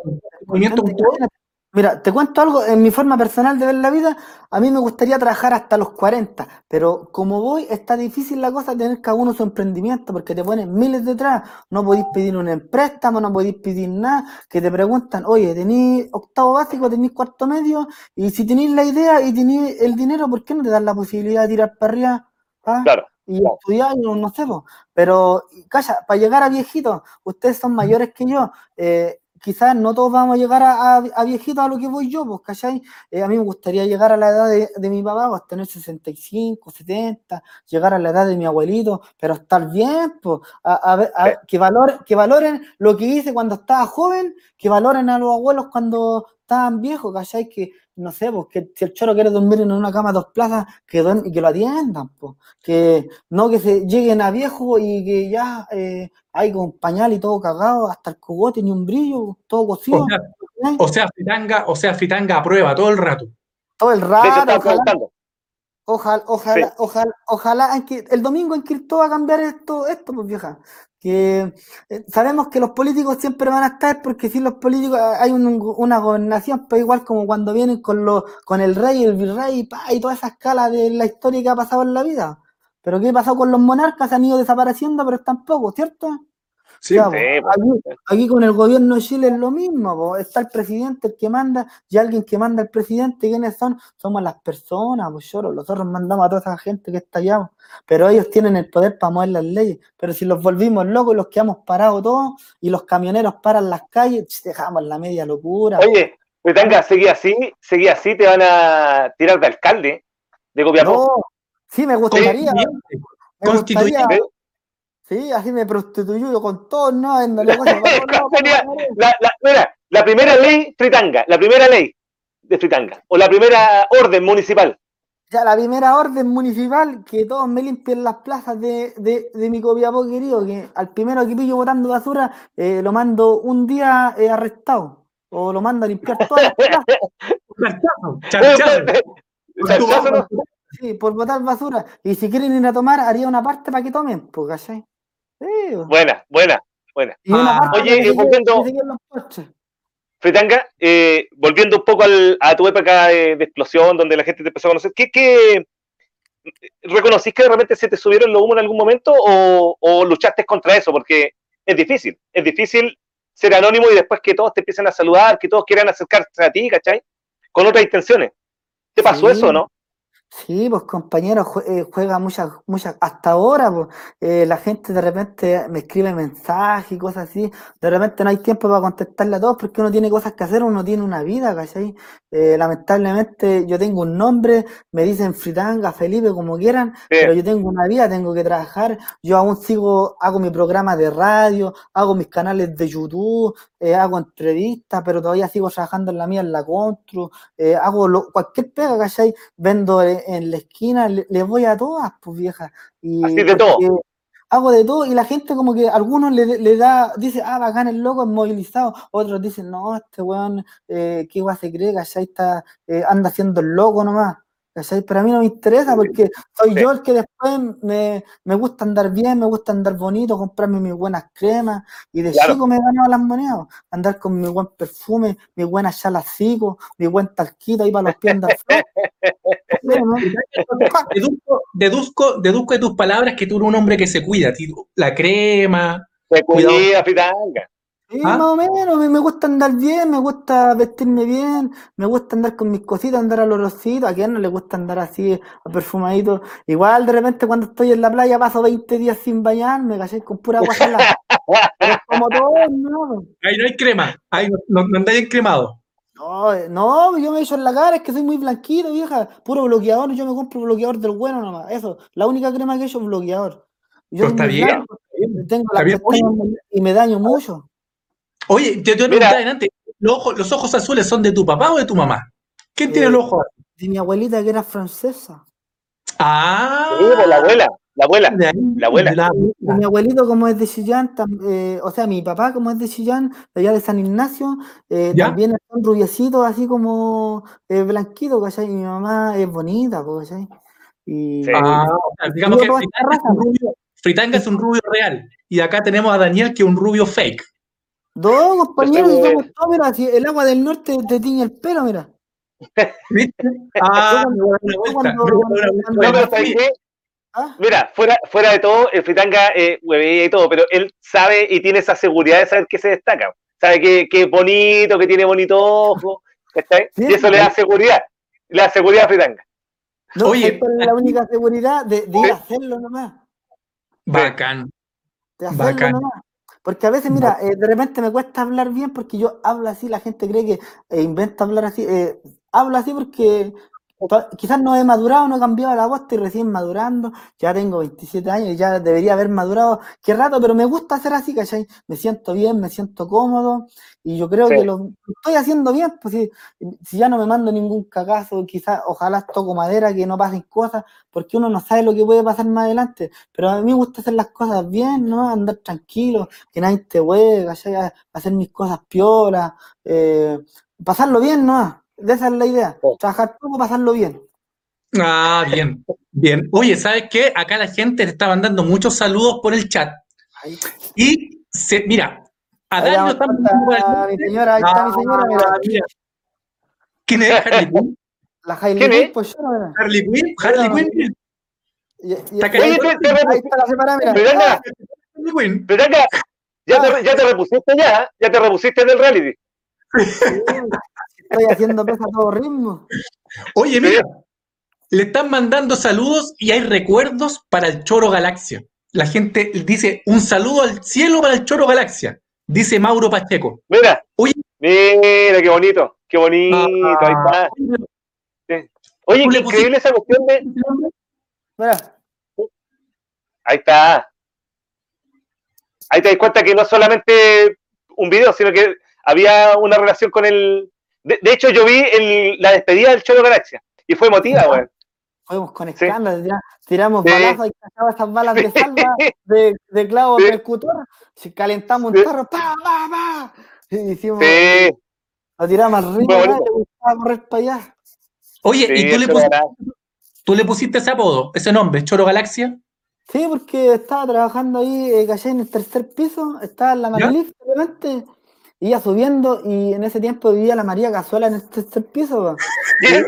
Speaker 2: movimiento
Speaker 5: imagínate. Mira, te cuento algo, en mi forma personal de ver la vida, a mí me gustaría trabajar hasta los 40, pero como voy, está difícil la cosa tener cada uno su emprendimiento, porque te ponen miles detrás, no podéis pedir un préstamo, no podéis pedir nada, que te preguntan, oye, tenéis octavo básico, tenéis cuarto medio, y si tenéis la idea y tenéis el dinero, ¿por qué no te dan la posibilidad de tirar para arriba? ¿Ah?
Speaker 3: Claro.
Speaker 5: y estudiar, no, no sé, pero calla, para llegar a viejitos, ustedes son mayores que yo, eh, quizás no todos vamos a llegar a, a, a viejitos a lo que voy yo, pues, ¿cachai? Eh, a mí me gustaría llegar a la edad de, de mi papá, pues, tener 65, 70, llegar a la edad de mi abuelito, pero estar bien, pues, a, que, que valoren lo que hice cuando estaba joven, que valoren a los abuelos cuando estaban viejos, ¿cachai? Que, no sé, pues, que si el choro quiere dormir en una cama a dos plazas, que, que lo atiendan, pues que no que se lleguen a viejo y que ya eh, hay con pañal y todo cagado, hasta el cogote ni un brillo, todo cocido,
Speaker 2: O sea,
Speaker 5: ¿cachai?
Speaker 2: o sea, o sea, Fritanga aprueba todo el rato.
Speaker 5: todo el rato, ojalá, ojalá, ojalá, ojalá, ojalá, el domingo que ir todo a cambiar esto, esto, pues vieja. Que eh, sabemos que los políticos siempre van a estar porque sin los políticos ah, hay un- una gobernación, pues igual como cuando vienen con los, con el rey, el virrey, pa, y toda esa escala de la historia que ha pasado en la vida. Pero ¿qué pasó con los monarcas? Han ido desapareciendo, pero están pocos, ¿cierto?
Speaker 2: Sí,
Speaker 5: aquí, aquí con el gobierno de Chile es lo mismo, po. está el presidente el que manda y alguien que manda al presidente, ¿quiénes son? Somos las personas, pues lloro, nosotros mandamos a toda esa gente que está allá, po. pero ellos tienen el poder para mover las leyes, pero si los volvimos locos y los quedamos parados todos y los camioneros paran las calles, dejamos la media locura.
Speaker 3: Oye, Fritanga, seguí así, seguí así, te van a tirar de alcalde de Copiapó.
Speaker 5: no, sí me gustaría, me
Speaker 2: Constituyente.
Speaker 5: gustaría,
Speaker 3: ¿Eh?
Speaker 5: Sí, así me prostituyo yo con todos, no,
Speaker 3: la, la, mira, la primera ley Fritanga, la primera ley de Fritanga, o la primera orden municipal.
Speaker 5: Ya la primera orden municipal, que todos me limpien las plazas de, de, de mi Copiapó querido, que al primero que pillo botando basura eh, lo mando un día eh, arrestado, o lo mando a limpiar todas las plazas,
Speaker 2: Charchazo, charchazo.
Speaker 3: Charchazo, ¿no?
Speaker 5: sí, por botar basura. Y si quieren ir a tomar, haría una parte para que tomen, pues, ¿cachai? Sí,
Speaker 3: Buena, buena, buena.
Speaker 2: Ah,
Speaker 3: oye, eh, volviendo-. Fritanga, eh, volviendo un poco al- a tu época de, de explosión, donde la gente te empezó a conocer, ¿qué, qué reconocís que de repente se te subieron los humos en algún momento o, o luchaste contra eso? Porque es difícil, es difícil ser anónimo y después que todos te empiecen a saludar, que todos quieran acercarse a ti, ¿cachai? Con otras intenciones. ¿Te pasó
Speaker 5: Sí.
Speaker 3: eso o no?
Speaker 5: Sí, pues compañero, jue- eh, juega muchas, muchas, hasta ahora, pues, eh, la gente de repente me escribe mensajes y cosas así, de repente no hay tiempo para contestarle a todos porque uno tiene cosas que hacer, uno tiene una vida, ¿cachai? Eh, lamentablemente yo tengo un nombre, me dicen Fritanga, Felipe, como quieran, pero yo tengo una vida, tengo que trabajar, yo aún sigo, hago mi programa de radio, hago mis canales de YouTube, eh, hago entrevistas, pero todavía sigo trabajando en la mía, en la Constru, eh, hago lo- cualquier pega, ¿cachai? Vendo en, en la esquina, le, le voy a todas, pues vieja. Y
Speaker 3: Así de todo.
Speaker 5: Hago de todo y la gente como que algunos le, le da, dice, ah, bacán el loco, es movilizado, otros dicen, no, este weón, eh, qué weón se cree, ¿cachai? Está, eh, anda haciendo el loco nomás, ¿cachai? Pero a mí no me interesa porque soy
Speaker 3: Sí.
Speaker 5: yo el que después me, me gusta andar bien, me gusta andar bonito, comprarme mis buenas cremas y de
Speaker 3: Claro.
Speaker 5: chico me he ganado las monedas, andar con mi buen perfume, mi buena chalacico, mi buen talquito ahí para los pies andar.
Speaker 2: Deduzco, deduzco, deduzco de tus palabras que tú eres un hombre que se cuida, tío. La crema.
Speaker 3: Se
Speaker 2: Cuidado.
Speaker 3: cuida, Fritanga.
Speaker 5: Sí,
Speaker 2: ¿Ah?
Speaker 5: más o menos, me, me gusta andar bien, me gusta vestirme bien, me gusta andar con mis cositas, andar a los rositos, a quien no le gusta andar así, perfumadito. Igual de repente cuando estoy en la playa paso 20 días sin bañarme, ¿cachai? Con pura agua salada. Pero es como todo, ¿no?
Speaker 2: Ahí no hay crema. Ahí no, no, andáis encremado.
Speaker 5: No, eh, no, yo me echo en la cara, es que soy muy blanquito, vieja. Puro bloqueador, yo me compro bloqueador del bueno nomás. Eso, la única crema que he hecho es bloqueador. Yo
Speaker 2: Pero está bien,
Speaker 5: blanco, tengo
Speaker 2: está bien.
Speaker 5: y me daño mucho.
Speaker 2: Oye, te, te voy a preguntar antes, ¿los ojos, ¿los ojos azules son de tu papá o de tu mamá? ¿Quién tiene
Speaker 5: Eh,
Speaker 2: los ojos azules?
Speaker 5: De mi abuelita que era francesa.
Speaker 2: Ah,
Speaker 3: Sí, pues, la abuela, la abuela.
Speaker 2: de ahí,
Speaker 3: la abuela.
Speaker 2: de la
Speaker 5: Y
Speaker 2: abuela.
Speaker 5: mi abuelito, como es de Chillán, tam- eh, o sea, mi papá, como es de Chillán, de allá de San Ignacio, eh, también son rubiecitos, así como eh, blanquitos, ¿cachai? Y mi mamá es bonita, po, ¿cachai? Y
Speaker 3: Sí.
Speaker 2: Ah, digamos que
Speaker 5: toda
Speaker 2: Fritanga es, un rubio, Fritanga es un rubio real. Y acá tenemos a Daniel, que es un rubio fake.
Speaker 5: Dos compañeros, y somos todos, mira, si el agua del norte te tiñe el pelo, mira.
Speaker 2: Ah.
Speaker 5: ¿Ah?
Speaker 3: Mira, fuera, fuera de todo, el Fritanga eh, y todo, pero él sabe y tiene esa seguridad de saber que se destaca. Sabe que, que es bonito, que tiene bonito ojo.
Speaker 5: Sí,
Speaker 3: y eso le da seguridad. Le da seguridad a Fritanga.
Speaker 5: No,
Speaker 2: Oye,
Speaker 5: ¿sabes cuál es la única seguridad de, de ir a hacerlo nomás.
Speaker 2: Bacán.
Speaker 5: de hacerlo
Speaker 2: Bacán.
Speaker 5: nomás. Porque a veces, mira, eh, de repente me cuesta hablar bien porque yo hablo así, la gente cree que eh, invento hablar así. eh, hablo así porque quizás no he madurado, no he cambiado la voz, estoy recién madurando, ya tengo 27 años y ya debería haber madurado qué rato, pero me gusta hacer así, ¿cachai? Me siento bien, me siento cómodo y yo creo
Speaker 3: Sí.
Speaker 5: que lo estoy haciendo bien, pues si, si ya no me mando ningún cagazo, quizás ojalá toco madera, que no pasen cosas, porque uno no sabe lo que puede pasar más adelante. Pero a mí me gusta hacer las cosas bien, ¿no? Andar tranquilo, que nadie te. A- hacer mis cosas piolas, eh, pasarlo bien, ¿no? Esa es la idea.
Speaker 3: Sí.
Speaker 5: Trabajar poco, pasarlo bien.
Speaker 2: Ah, bien, bien. Oye, ¿sabes qué? Acá la gente te está mandando muchos saludos por el chat.
Speaker 5: Ahí,
Speaker 2: Y, se, mira, a el
Speaker 5: mi señora, ahí está mi señora, mira.
Speaker 2: Ah, mira. ¿Quién es Harley Quinn?
Speaker 5: La
Speaker 3: ¿Quién
Speaker 5: Quinn,
Speaker 3: es?
Speaker 5: pues yo, mira.
Speaker 2: Harley Quinn, Harley
Speaker 5: no,
Speaker 2: Quinn, Está
Speaker 5: ahí, está la separada, mira.
Speaker 2: Harley Quinn.
Speaker 3: Fritanga, ya te, ya te repusiste ya, ya te repusiste del reality.
Speaker 5: Estoy haciendo pesa a todo ritmo.
Speaker 2: Oye, mira, le están mandando saludos y hay recuerdos para el Choro Galaxia. La gente dice un saludo al cielo para el Choro Galaxia, dice Mauro Pacheco.
Speaker 3: Mira,
Speaker 2: Oye.
Speaker 3: mira, qué bonito, qué bonito, ahí está. Oye,
Speaker 2: ¿Tú
Speaker 3: qué increíble esa cuestión de...
Speaker 5: Mira,
Speaker 3: Ahí está. Ahí te das cuenta que no es solamente un video, sino que había una relación con el... De, de hecho, yo vi el- la despedida del Cholo Galaxia y fue emotiva, weón.
Speaker 5: fuimos con
Speaker 3: Sí.
Speaker 5: tiramos
Speaker 3: Sí.
Speaker 5: balazos y cachaba esas balas de salva de, de clavo
Speaker 3: Sí.
Speaker 5: percutor, si calentamos un
Speaker 3: Sí.
Speaker 5: tarro, pa, pa, pa, y hicimos,
Speaker 3: Sí,
Speaker 5: lo tiramos arriba, le gustaba correr para allá.
Speaker 2: Oye,
Speaker 3: sí,
Speaker 2: ¿y tú le, pusiste, tú le pusiste ese apodo, ese nombre, Choro Galaxia?
Speaker 5: Sí, porque estaba trabajando ahí, eh, caché en el tercer piso, estaba en la de repente, iba subiendo, y en ese tiempo vivía la María Cazuela en el tercer piso, po.
Speaker 3: ¿Quién?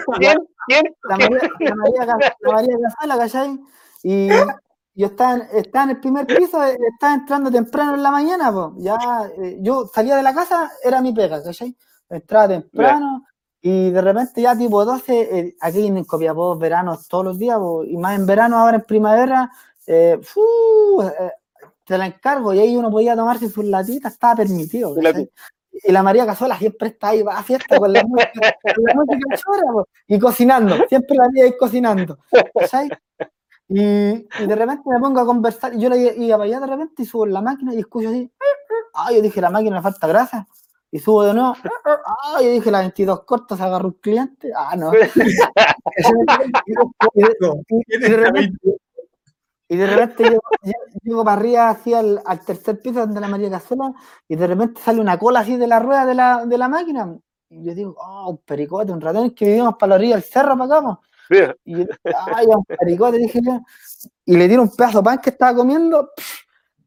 Speaker 3: ¿Quién?
Speaker 5: La María, la María, Ca- la María Cazuela, ¿cachai? Y yo estaba en, estaba en el primer piso, eh, estaba entrando temprano en la mañana, pues. Ya, eh, yo salía de la casa, era mi pega, ¿cachai? Entraba temprano, Y de repente ya tipo 12, eh, aquí en Copiapó, veranos todos los días, po, y más en verano, ahora en primavera, eh, te la encargo, y ahí uno podía tomarse sus latitas, estaba permitido. Y la María Cazuela siempre está ahí, va a fiesta con la música, con la música chora, po, y cocinando, siempre la tía ahí cocinando. Y, y de repente me pongo a conversar, y yo le iba para allá de repente y subo en la máquina y escucho así, ah, yo dije, la máquina le falta grasa. Y subo de nuevo, ah, yo dije, la 22 cortos se agarró un cliente. Ah, no. y, de, y de repente, y de repente llego, llego para arriba, así al, al, tercer piso donde la María Cazuela, y de repente sale una cola así de la rueda de la, de la máquina. Y yo digo, oh, un pericote, un ratón, que vivimos para la orilla del cerro, para acá. Y yo, ay, un pericote, dije yo. Y le tiro un pedazo de pan que estaba comiendo,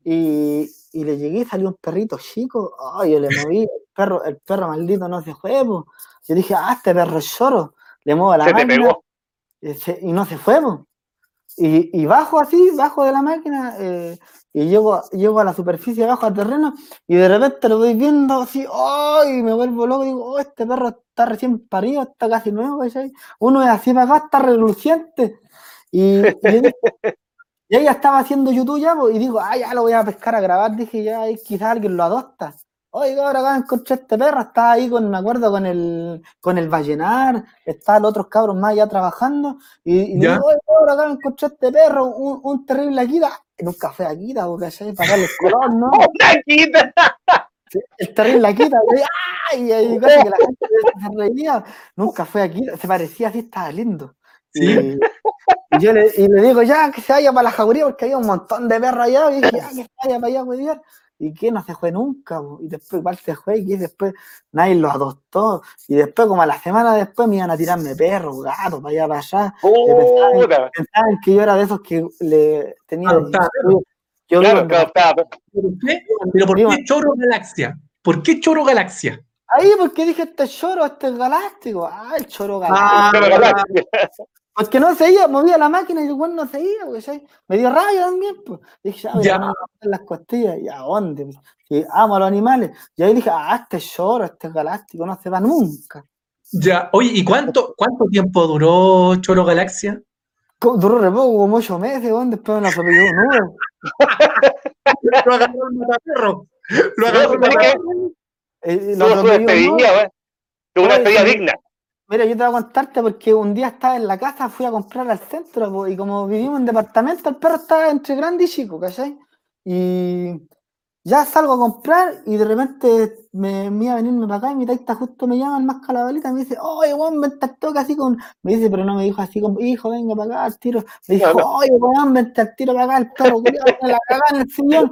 Speaker 5: y, y le llegué y salió un perrito chico. Ay, yo le moví, el perro, el perro maldito no se fue. Po. Yo dije, ah, este perro es lloro. Le muevo la
Speaker 3: se
Speaker 5: máquina. Y, se, y, no se fue. Po. Y, y, bajo así, bajo de la máquina, eh, y llego, llego a la superficie, abajo al terreno, y de repente lo voy viendo así, ¡ay! me vuelvo loco, digo, oh, este perro está recién parido, está casi nuevo. Uno es así para acá, está reluciente. Y, y, y ella estaba haciendo YouTube ya, pues, y digo, ah, ya lo voy a pescar a grabar, dije, ya, quizás alguien lo adopta. Oiga, ahora acá encontré este perro, estaba ahí con, me acuerdo, con el, con el Vallenar, estaban los otros cabros más allá trabajando, y, y digo, oiga, ahora acá encontré este perro, un, un terrible Akita, nunca fue Akita, porque allá para darle el color, ¿no?
Speaker 3: ¡Una Akita!
Speaker 5: El terrible Akita, y, y, casi que la gente se reía, nunca fue Akita, se parecía así, estaba lindo. Sí. Y, y yo le, y le, digo, ya, que se vaya para la jauría, porque había un montón de perros allá, y dije, ya, que se vaya para allá a cuidar y que no se fue nunca, y después igual se fue, y después nadie lo adoptó, y después como a la semana después me iban a tirarme perros, gatos, para allá, para allá, pensaban, pensaban, que yo era de esos que le tenía...
Speaker 2: Yo claro, claro, claro. ¿Pero, qué? ¿Pero por qué Choro Galaxia? ¿Por qué Choro Galaxia?
Speaker 5: Ahí, porque dije, este choro, este es galáctico. Ah, el choro galáctico. Ah, choro galáctico. Porque no se iba, movía la máquina y igual no se iba, güey. Me dio rabia también, pues. Dije, ya, ya. en las costillas. ¿Y a dónde? Y amo a los animales. Y ahí dije, ah, este choro, este galáctico, no se va nunca.
Speaker 2: Ya, oye, ¿y cuánto, cuánto tiempo duró Choro Galaxia?
Speaker 5: Duró re poco, como ocho meses, ¿dónde? Después me la atropelló un nudo.
Speaker 2: Lo agarró el mataperro. Lo agarró el mataperro.
Speaker 3: Eh, Tuvo su despedida, güey. Tuvo una despedida digna.
Speaker 5: Mira, yo te voy a contarte porque un día estaba en la casa, fui a comprar al centro y como vivimos en departamento, el perro estaba entre grande y chico, ¿cachai? Y ya salgo a comprar y de repente me, me iba a venirme para acá y mi taita justo me llama el más calabalita y me dice, oye, weón, vente al toque así con... Me dice, pero no me dijo así como, hijo, venga para acá al tiro. Me dijo, oye, weón, vente al tiro para acá, el perro, cuidado, me la cagada en el sillón.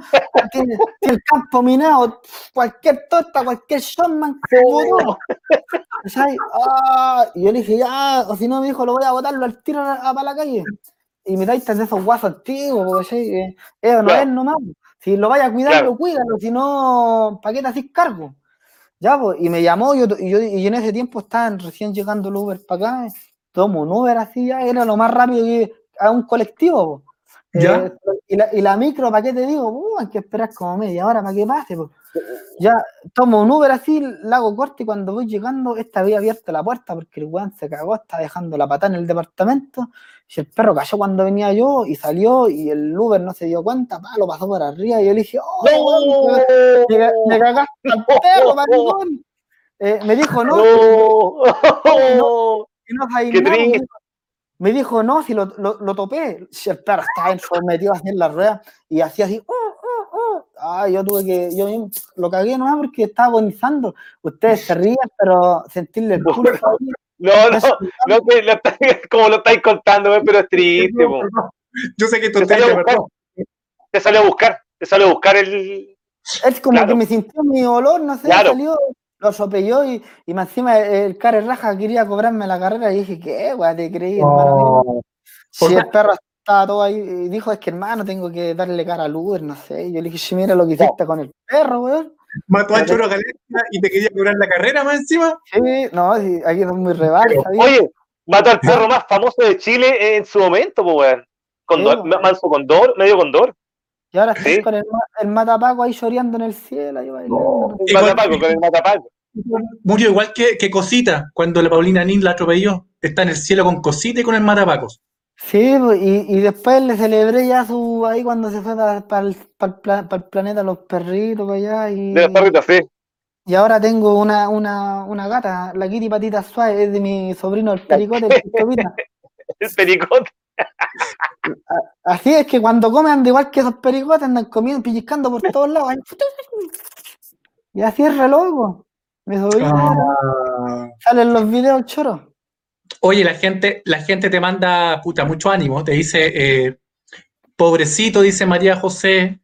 Speaker 5: Tiene, el campo minado, cualquier torta, cualquier showman. ¿Sabes? Ah, y yo le dije, ya, o si no, me dijo, lo voy a botarlo al tiro para la calle. Y mi taita es de esos guasos antiguos, porque ¿sí? eh, no es nomás. Si lo vaya a cuidar, claro. lo cuídalo, si no, ¿para qué te haces cargo? Ya, pues, y me llamó, yo, y, yo, y en ese tiempo estaban recién llegando el Uber para acá, tomo un Uber así, ya era lo más rápido que a un colectivo. ¿Ya? Eh, y, la, y, la, micro, ¿para qué te digo? Uh, hay que esperar como media hora para que pase. Pues. Ya tomo un Uber así, la hago corte y cuando voy llegando, esta había abierto la puerta porque el weón se cagó, está dejando la patada en el departamento. Y el perro cayó cuando venía yo y salió y el Uber no se dio cuenta, pa, lo pasó por arriba y yo le dije, oh, no, me, me, cagaste al perro, maricón. Eh, me dijo, no, no, no, no
Speaker 3: Qué triste.
Speaker 5: Me dijo, no, si lo, lo, lo topé. Si el perro estaba metido así en la rueda y hacía así, uh, uh, uh. Ah, yo tuve que, yo lo cagué nomás porque estaba agonizando. Ustedes se ríen, pero sentirle el pulso.
Speaker 3: No, no, no, que lo, como lo estáis contando, pero es triste. No, no.
Speaker 2: Yo sé que esto
Speaker 3: te salió, a buscar, te salió a buscar, te salió a buscar el.
Speaker 5: Es como claro. que me sintió mi olor, no sé, claro. salió, lo sopelló y, y encima el care raja quería cobrarme la carrera y dije, ¿qué, güey? Te creí, hermano. Si el perro estaba todo ahí y dijo, es que hermano, tengo que darle cara al Uber, no sé. Yo le dije, si mira lo que hiciste con el perro, weón.
Speaker 2: Mató a Choro Galaxia y te quería cobrar la carrera más encima.
Speaker 5: Sí, no, sí, aquí es muy rebaja.
Speaker 3: Oye, mató al perro más famoso de Chile en su momento, pues, weón. Condor, sí, manso condor, medio condor.
Speaker 5: Y ahora sí, con el, el, matapaco ahí lloreando en el cielo. Ahí
Speaker 3: no, el matapaco, con el matapaco.
Speaker 2: murió igual que, que Cosita, cuando la Paulina Nin la atropelló. Está en el cielo con Cosita y con el Matapacos.
Speaker 5: Sí, pues, y, y después le celebré ya su ahí cuando se fue para el, planeta los perritos para allá y,
Speaker 3: De los perritos, sí.
Speaker 5: y ahora tengo una, una, una gata, la Kitty Patita Suave, es de mi sobrino el pericote, el.
Speaker 3: El pericote.
Speaker 5: Así es que cuando comen anda igual que esos pericotes andan comiendo, pellizcando por todos lados. Y así es re loco. Mi sobrino
Speaker 2: Ah.
Speaker 5: salen los videos choros.
Speaker 2: Oye, la gente, la gente te manda puta mucho ánimo, te dice eh, pobrecito, dice María José,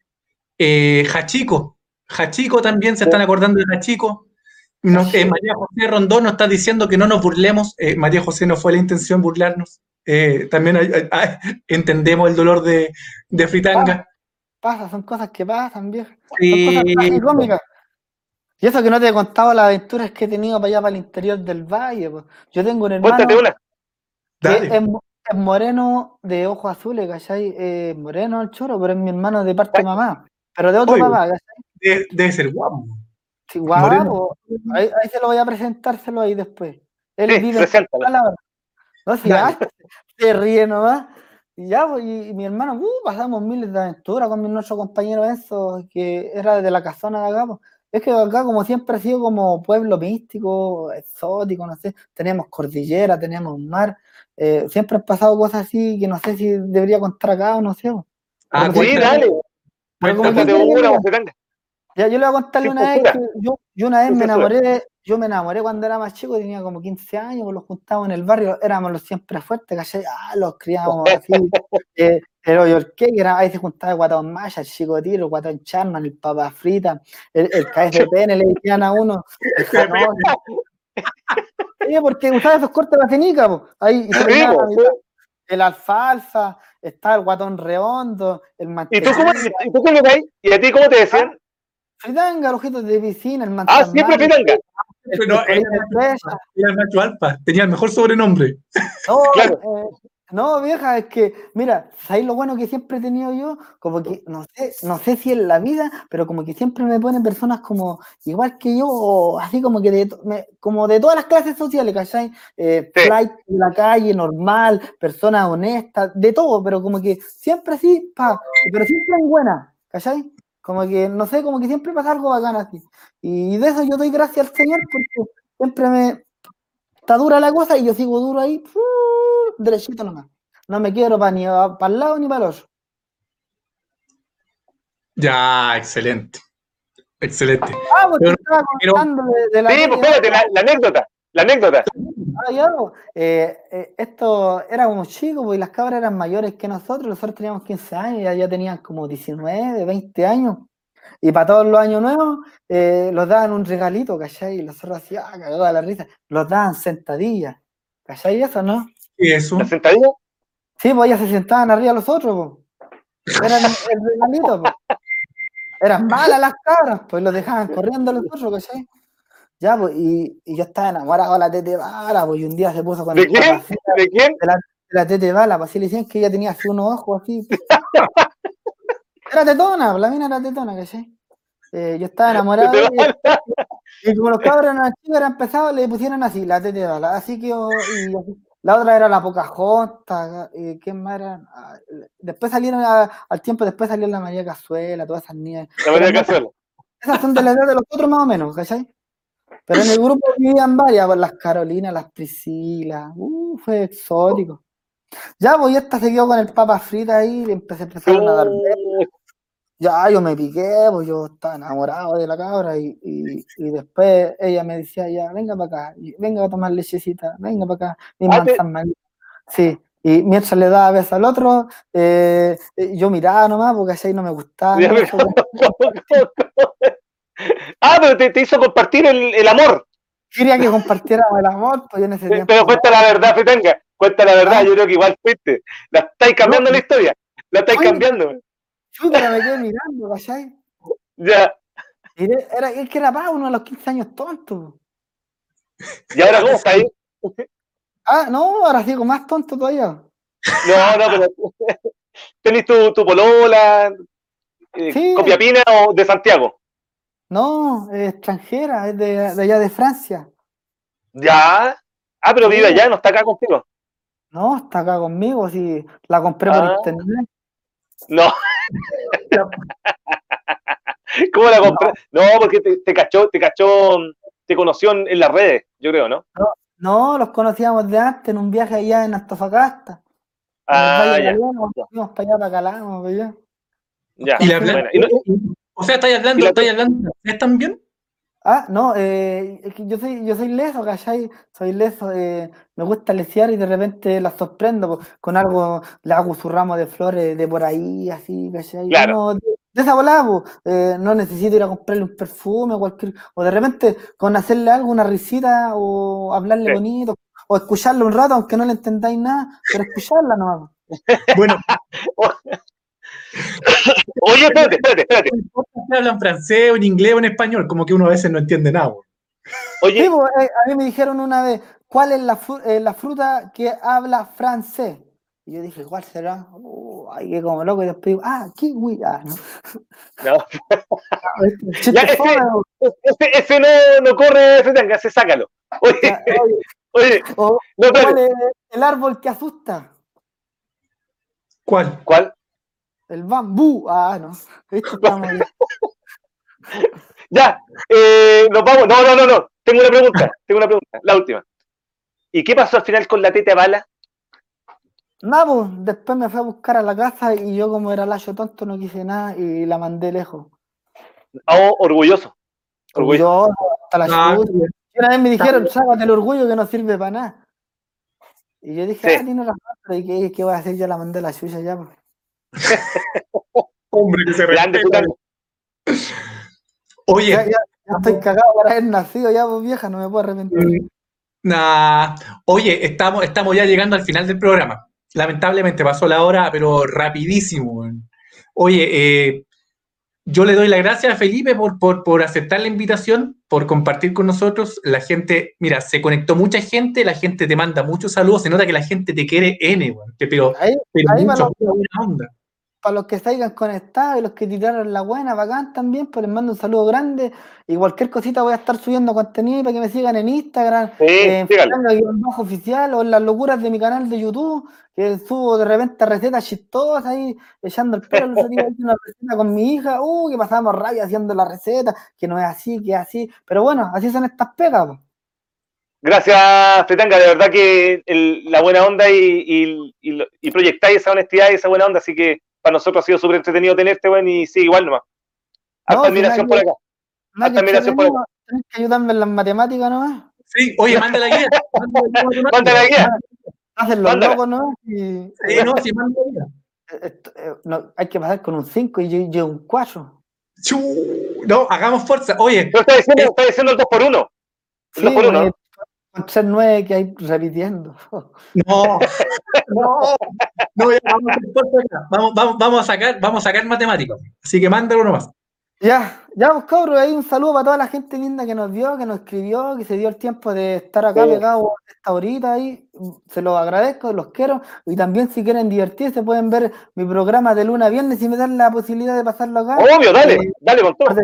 Speaker 2: eh, Jachico, Jachico también se están acordando de Jachico. Nos- eh, María José Rondón nos está diciendo que no nos burlemos. Eh, María José no fue la intención burlarnos. Eh, también hay- entendemos el dolor de, de Fritanga.
Speaker 5: Pasa, son cosas que pasan, viejo. Son cosas tragicómicas. Y eso que no te he contado las aventuras que he tenido para allá, para el interior del valle. po. Yo tengo un hermano que es, es moreno de ojos azules, ¿cachai? Eh, moreno el choro, pero es mi hermano de parte de mamá. Pero de otro
Speaker 2: Oye.
Speaker 5: papá, ¿cachai?
Speaker 2: Debe, debe ser guapo.
Speaker 5: Sí, guapo. Ahí, ahí se lo voy a presentárselo ahí después. Él
Speaker 3: Sí,
Speaker 5: vive en
Speaker 3: preséntalo.
Speaker 5: palabra. No, si ya, se ríe nomás. Y ya, pues, y, y mi hermano, uh, pasamos miles de aventuras con nuestro compañero Enzo, que era de la casona de acá. pues. Es que acá, como siempre, ha sido como pueblo místico, exótico, no sé. Teníamos cordillera, teníamos mar. eh, siempre han pasado cosas así que no sé si debería contar acá o no sé. pues.
Speaker 2: Ah,
Speaker 3: Sí, dale. Cuéntate una. Fritanga.
Speaker 5: Ya, yo le voy a contarle una vez
Speaker 3: censura.
Speaker 5: que yo, yo una vez me enamoré, yo me enamoré cuando era más chico, tenía como 15 años, pues los juntábamos en el barrio, éramos los siempre fuertes, ¿cachai? Ah, los criábamos así, eh, el hoyo el que era, ahí se juntaba el guatón maya, el chico tiro, el guatón charman, el papa frita, el, el KFPN le decían a uno, el janón. Porque usaba esos cortes de la cenica, ahí, y se la el alfalfa, está el guatón redondo, el
Speaker 3: ¿Y tú cómo, y tú cómo caes? ¿Y a ti cómo te decían?
Speaker 5: fritanga, los ojitos de piscina, el
Speaker 3: Ah, siempre Fritanga.
Speaker 5: el
Speaker 2: No, el macho alfa, tenía el mejor sobrenombre.
Speaker 5: No,
Speaker 3: Claro.
Speaker 5: eh, no, vieja, es que, mira, ¿sabéis lo bueno que siempre he tenido yo? Como que, no sé, no sé si en la vida, pero como que siempre me ponen personas como, igual que yo, o así como que de, me- como de todas las clases sociales, ¿cachai? Eh,
Speaker 3: Sí.
Speaker 5: flight de la calle, normal, personas honestas, de todo, pero como que siempre así, pa, pero siempre en buena, ¿cachai? Como que, no sé, como que siempre pasa algo bacán así. Y de eso yo doy gracias al Señor porque siempre me, está dura la cosa y yo sigo duro ahí. Derechito nomás. No me quiero para ni para el lado ni para el otro.
Speaker 2: Ya, excelente. Excelente.
Speaker 5: Ah, porque
Speaker 2: Pero-
Speaker 5: estaba
Speaker 2: pero-
Speaker 5: contando de, de la
Speaker 3: Sí, pues espérate, la, la anécdota. La anécdota.
Speaker 5: Ah, ya, pues, eh, eh, esto éramos chicos, pues, y las cabras eran mayores que nosotros, nosotros teníamos 15 años, ya, ya tenían como 19, 20 años. Y para todos los años nuevos, eh, los daban un regalito, ¿cachai? Y nosotros así, ah, cagado de la risa, los daban sentadillas, ¿cachai? Eso, ¿no?
Speaker 2: ¿Y eso?
Speaker 3: La sentadilla.
Speaker 5: Sí, pues ellas se sentaban arriba los otros, pues. Eran el regalito, pues. Eran malas las cabras, pues los dejaban corriendo los otros, ¿cachai? Ya, pues, y, y yo estaba enamorado de la tete bala, pues, y un día se puso con
Speaker 3: ¿De
Speaker 5: el
Speaker 3: quién? ¿De quién?
Speaker 5: de la tete bala, pues así le decían que ella tenía así unos ojos así. Era tetona, pues, la mina era tetona, ¿cachai? Eh, yo estaba enamorado de ella, y como los cabros eran chicos, eran pesados, le pusieron así, la tete bala. Así que, yo- y así. La otra era la Pocahontas, y ¿quién más era? Ah, Después salieron, a- al tiempo después salió la María Cazuela, todas esas niñas.
Speaker 3: La María Cazuela.
Speaker 5: Esas son de la edad de los otros más o menos, ¿cachai? Pero en el grupo vivían varias, pues, las Carolinas, las Priscilas, uh, fue exótico. Ya, pues y esta se quedó con el papa frita ahí, y empecé, empezaron a dar besos. Ya, yo me piqué, pues yo estaba enamorado de la cabra y, y, y después ella me decía, ya, venga para acá, venga a tomar lechecita, venga para acá, mi
Speaker 3: Ah,
Speaker 5: manzana. Sí, y mientras le daba besos al otro, eh, eh, yo miraba nomás porque así no me gustaba.
Speaker 3: Ya Ah, pero te, te hizo compartir el, el amor.
Speaker 5: Quería que compartiéramos el amor, pues yo en ese tiempo.
Speaker 3: Pero cuenta la verdad, Fritanga. Cuenta la verdad,
Speaker 5: Ah.
Speaker 3: yo creo que igual fuiste. La estáis cambiando la historia. La estáis cambiando.
Speaker 5: Pero me quedé mirando, ¿cachai?
Speaker 3: Ya.
Speaker 5: Era, es que era para uno a los 15 años tonto.
Speaker 3: ¿Y ahora cómo está ahí?
Speaker 5: Ah, no, ahora sigo más tonto todavía.
Speaker 3: No, no, pero. ¿Tenés tu, tu polola? eh,
Speaker 5: Sí.
Speaker 3: ¿Copiapina o de Santiago?
Speaker 5: No, es extranjera, es de, de allá de Francia.
Speaker 3: Ya. Ah, pero vive allá, no está acá contigo.
Speaker 5: No, está acá conmigo, sí, la compré por
Speaker 3: Ah.
Speaker 5: internet.
Speaker 3: No. ¿Cómo la compré? No, porque te, te cachó, te cachó, te conoció en, en las redes, yo creo, ¿no?
Speaker 5: No, los conocíamos de antes en un viaje allá en Antofagasta. En el
Speaker 3: Ah,
Speaker 5: Valle
Speaker 3: ya,
Speaker 5: fuimos para allá, para Calama, para allá.
Speaker 3: ya.
Speaker 2: Y la
Speaker 3: Bueno, y no-
Speaker 2: o sea, ¿estáis hablando, estáis hablando francés también?
Speaker 5: Ah, no, eh, es que yo soy, yo soy leso, ¿cachai? Soy leso, eh, me gusta lesear y de repente la sorprendo po, con algo, le hago su ramo de flores de por ahí, así, ¿cachai?
Speaker 3: Claro.
Speaker 5: No, de, de esa volada, po, eh, no necesito ir a comprarle un perfume o cualquier, o de repente con hacerle algo, una risita, o hablarle
Speaker 3: Sí.
Speaker 5: bonito, o escucharla un rato, aunque no le entendáis nada, pero escucharla nomás.
Speaker 2: Bueno,
Speaker 3: Oye, espérate, espérate, espérate.
Speaker 2: no importa si hablan francés o en inglés o en español, como que uno a veces no entiende nada. weón.
Speaker 3: Oye,
Speaker 5: Sí, po, eh, a mí me dijeron una vez, ¿cuál es la, fru- eh, la fruta que habla francés? Y yo dije, ¿cuál será? Uh, ay, que como loco, y después digo, ah, kiwi, ah, no.
Speaker 3: no,
Speaker 5: Chiste
Speaker 3: Ya, ese- ese, ese no, no corre, Fretanga, ese sácalo. Oye,
Speaker 5: Ya, oye,
Speaker 3: oye,
Speaker 5: o-
Speaker 3: no.
Speaker 5: ¿Cuál es el árbol que asusta?
Speaker 2: ¿Cuál?
Speaker 3: ¿Cuál?
Speaker 5: El bambú. Ah, no.
Speaker 3: Ya, eh, nos vamos. No, no, no, no. Tengo una pregunta, tengo una pregunta, la última. ¿Y qué pasó al final con la teta bala?
Speaker 5: Nada, pues, después me fui a buscar a la casa y yo como era lacho tonto no quise nada y la mandé lejos.
Speaker 3: Oh, orgulloso. Orgulloso.
Speaker 5: Orgulloso, hasta la
Speaker 2: Ah.
Speaker 5: Y una vez me dijeron, sácate el orgullo que no sirve para nada. Y yo dije,
Speaker 3: Sí.
Speaker 5: ah, tiene razón, pero ¿y qué, qué voy a hacer? Ya la mandé a la chucha ya. pues.
Speaker 2: Hombre, que se
Speaker 3: Grande.
Speaker 2: Oye,
Speaker 5: Ya, ya, ya estoy cagado por haber nacido ya, pues vieja, no me puedo arrepentir.
Speaker 2: Mm, Nah. Oye, estamos, estamos ya llegando al final del programa. Lamentablemente pasó la hora, pero rapidísimo. weón. Oye, eh, yo le doy las gracias a Felipe por, por, por aceptar la invitación, por compartir con nosotros. La gente, mira, se conectó mucha gente, la gente te manda muchos saludos, se nota que la gente te quiere N, pero,
Speaker 5: Ahí,
Speaker 2: pero
Speaker 5: ahí
Speaker 2: mucho,
Speaker 5: va lo-
Speaker 2: buena onda.
Speaker 5: Para los que se hayan conectado y los que tiraron la buena, bacán también, pues les mando un saludo grande. Y cualquier cosita voy a estar subiendo contenido para que me sigan en Instagram,
Speaker 3: Sí,
Speaker 5: en
Speaker 3: sígalo.
Speaker 5: bajo oficial o en las locuras de mi canal de YouTube, que subo de repente recetas chistosas ahí, echando el pelo. Una receta con mi hija, uh, que pasábamos rabia haciendo la receta, que no es así, que es así. Pero bueno, así son estas pegas, pues.
Speaker 3: Gracias, Fretanga. De verdad que el- la buena onda y, y, y proyectáis esa honestidad y esa buena onda. Así que para nosotros ha sido súper entretenido tenerte, weón, y sigue igual nomás. Hasta
Speaker 5: No,
Speaker 3: admiración por acá. Hasta admiración por
Speaker 5: entretenido, tenés que ayudarme en las matemáticas nomás.
Speaker 2: Sí, oye, manda la guía. manda la guía.
Speaker 3: Manda la guía.
Speaker 5: Hacen los locos, ¿no? Y,
Speaker 2: Sí, no, sí, manda la guía.
Speaker 5: Esto, eh, no, hay que pasar con un 5 y yo llevo un 4.
Speaker 2: Chu, No, hagamos fuerza. Oye,
Speaker 3: Pero está diciendo, está diciendo el 2 por 1
Speaker 5: Sí,
Speaker 3: El 2 por 1
Speaker 5: con 3 9 que hay repitiendo.
Speaker 2: No, no, no, a vamos, vamos, vamos a sacar, vamos a sacar matemáticos. Así que mándalo nomás.
Speaker 5: Ya, ya, pues cabros, ahí un saludo para toda la gente linda que nos vio, que nos escribió, que se dio el tiempo de estar acá
Speaker 3: Sí.
Speaker 5: pegado esta horita ahí. Se los agradezco, los quiero. Y también si quieren divertirse pueden ver mi programa de luna a viernes y me dan la posibilidad de pasarlo acá.
Speaker 3: Obvio, dale,
Speaker 5: Eh,
Speaker 3: dale con todo.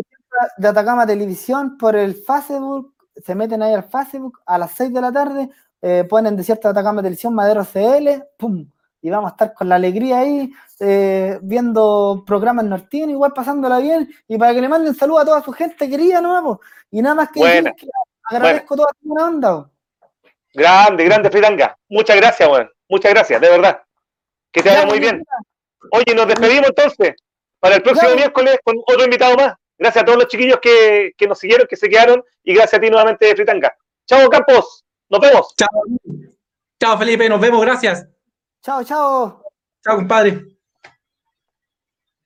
Speaker 5: de Atacama Televisión por el Facebook, se meten ahí al Facebook a las 6 de la tarde, eh, ponen Desierto de Atacama Televisión, Madero CL, pum, y vamos a estar con la alegría ahí, eh, viendo programas nortinos, igual pasándola bien, y para que le manden saludos a toda su gente querida, ¿no? po? Y nada más que
Speaker 3: Buena.
Speaker 5: decir que agradezco toda su buena onda.
Speaker 3: Grande, grande, Fritanga. Muchas gracias, weón. Muchas gracias, de verdad. Que te
Speaker 5: Ya,
Speaker 3: vaya muy
Speaker 5: pues,
Speaker 3: bien. Oye, nos despedimos entonces. Para el próximo
Speaker 5: Ya.
Speaker 3: miércoles con otro invitado más. Gracias a todos los chiquillos que, que nos siguieron, que se quedaron. Y gracias a ti nuevamente, Fritanga. Chao, Campos. Nos vemos.
Speaker 2: Chao. Chao, Felipe. Nos vemos. Gracias.
Speaker 5: Chao, chao.
Speaker 2: Chao, compadre.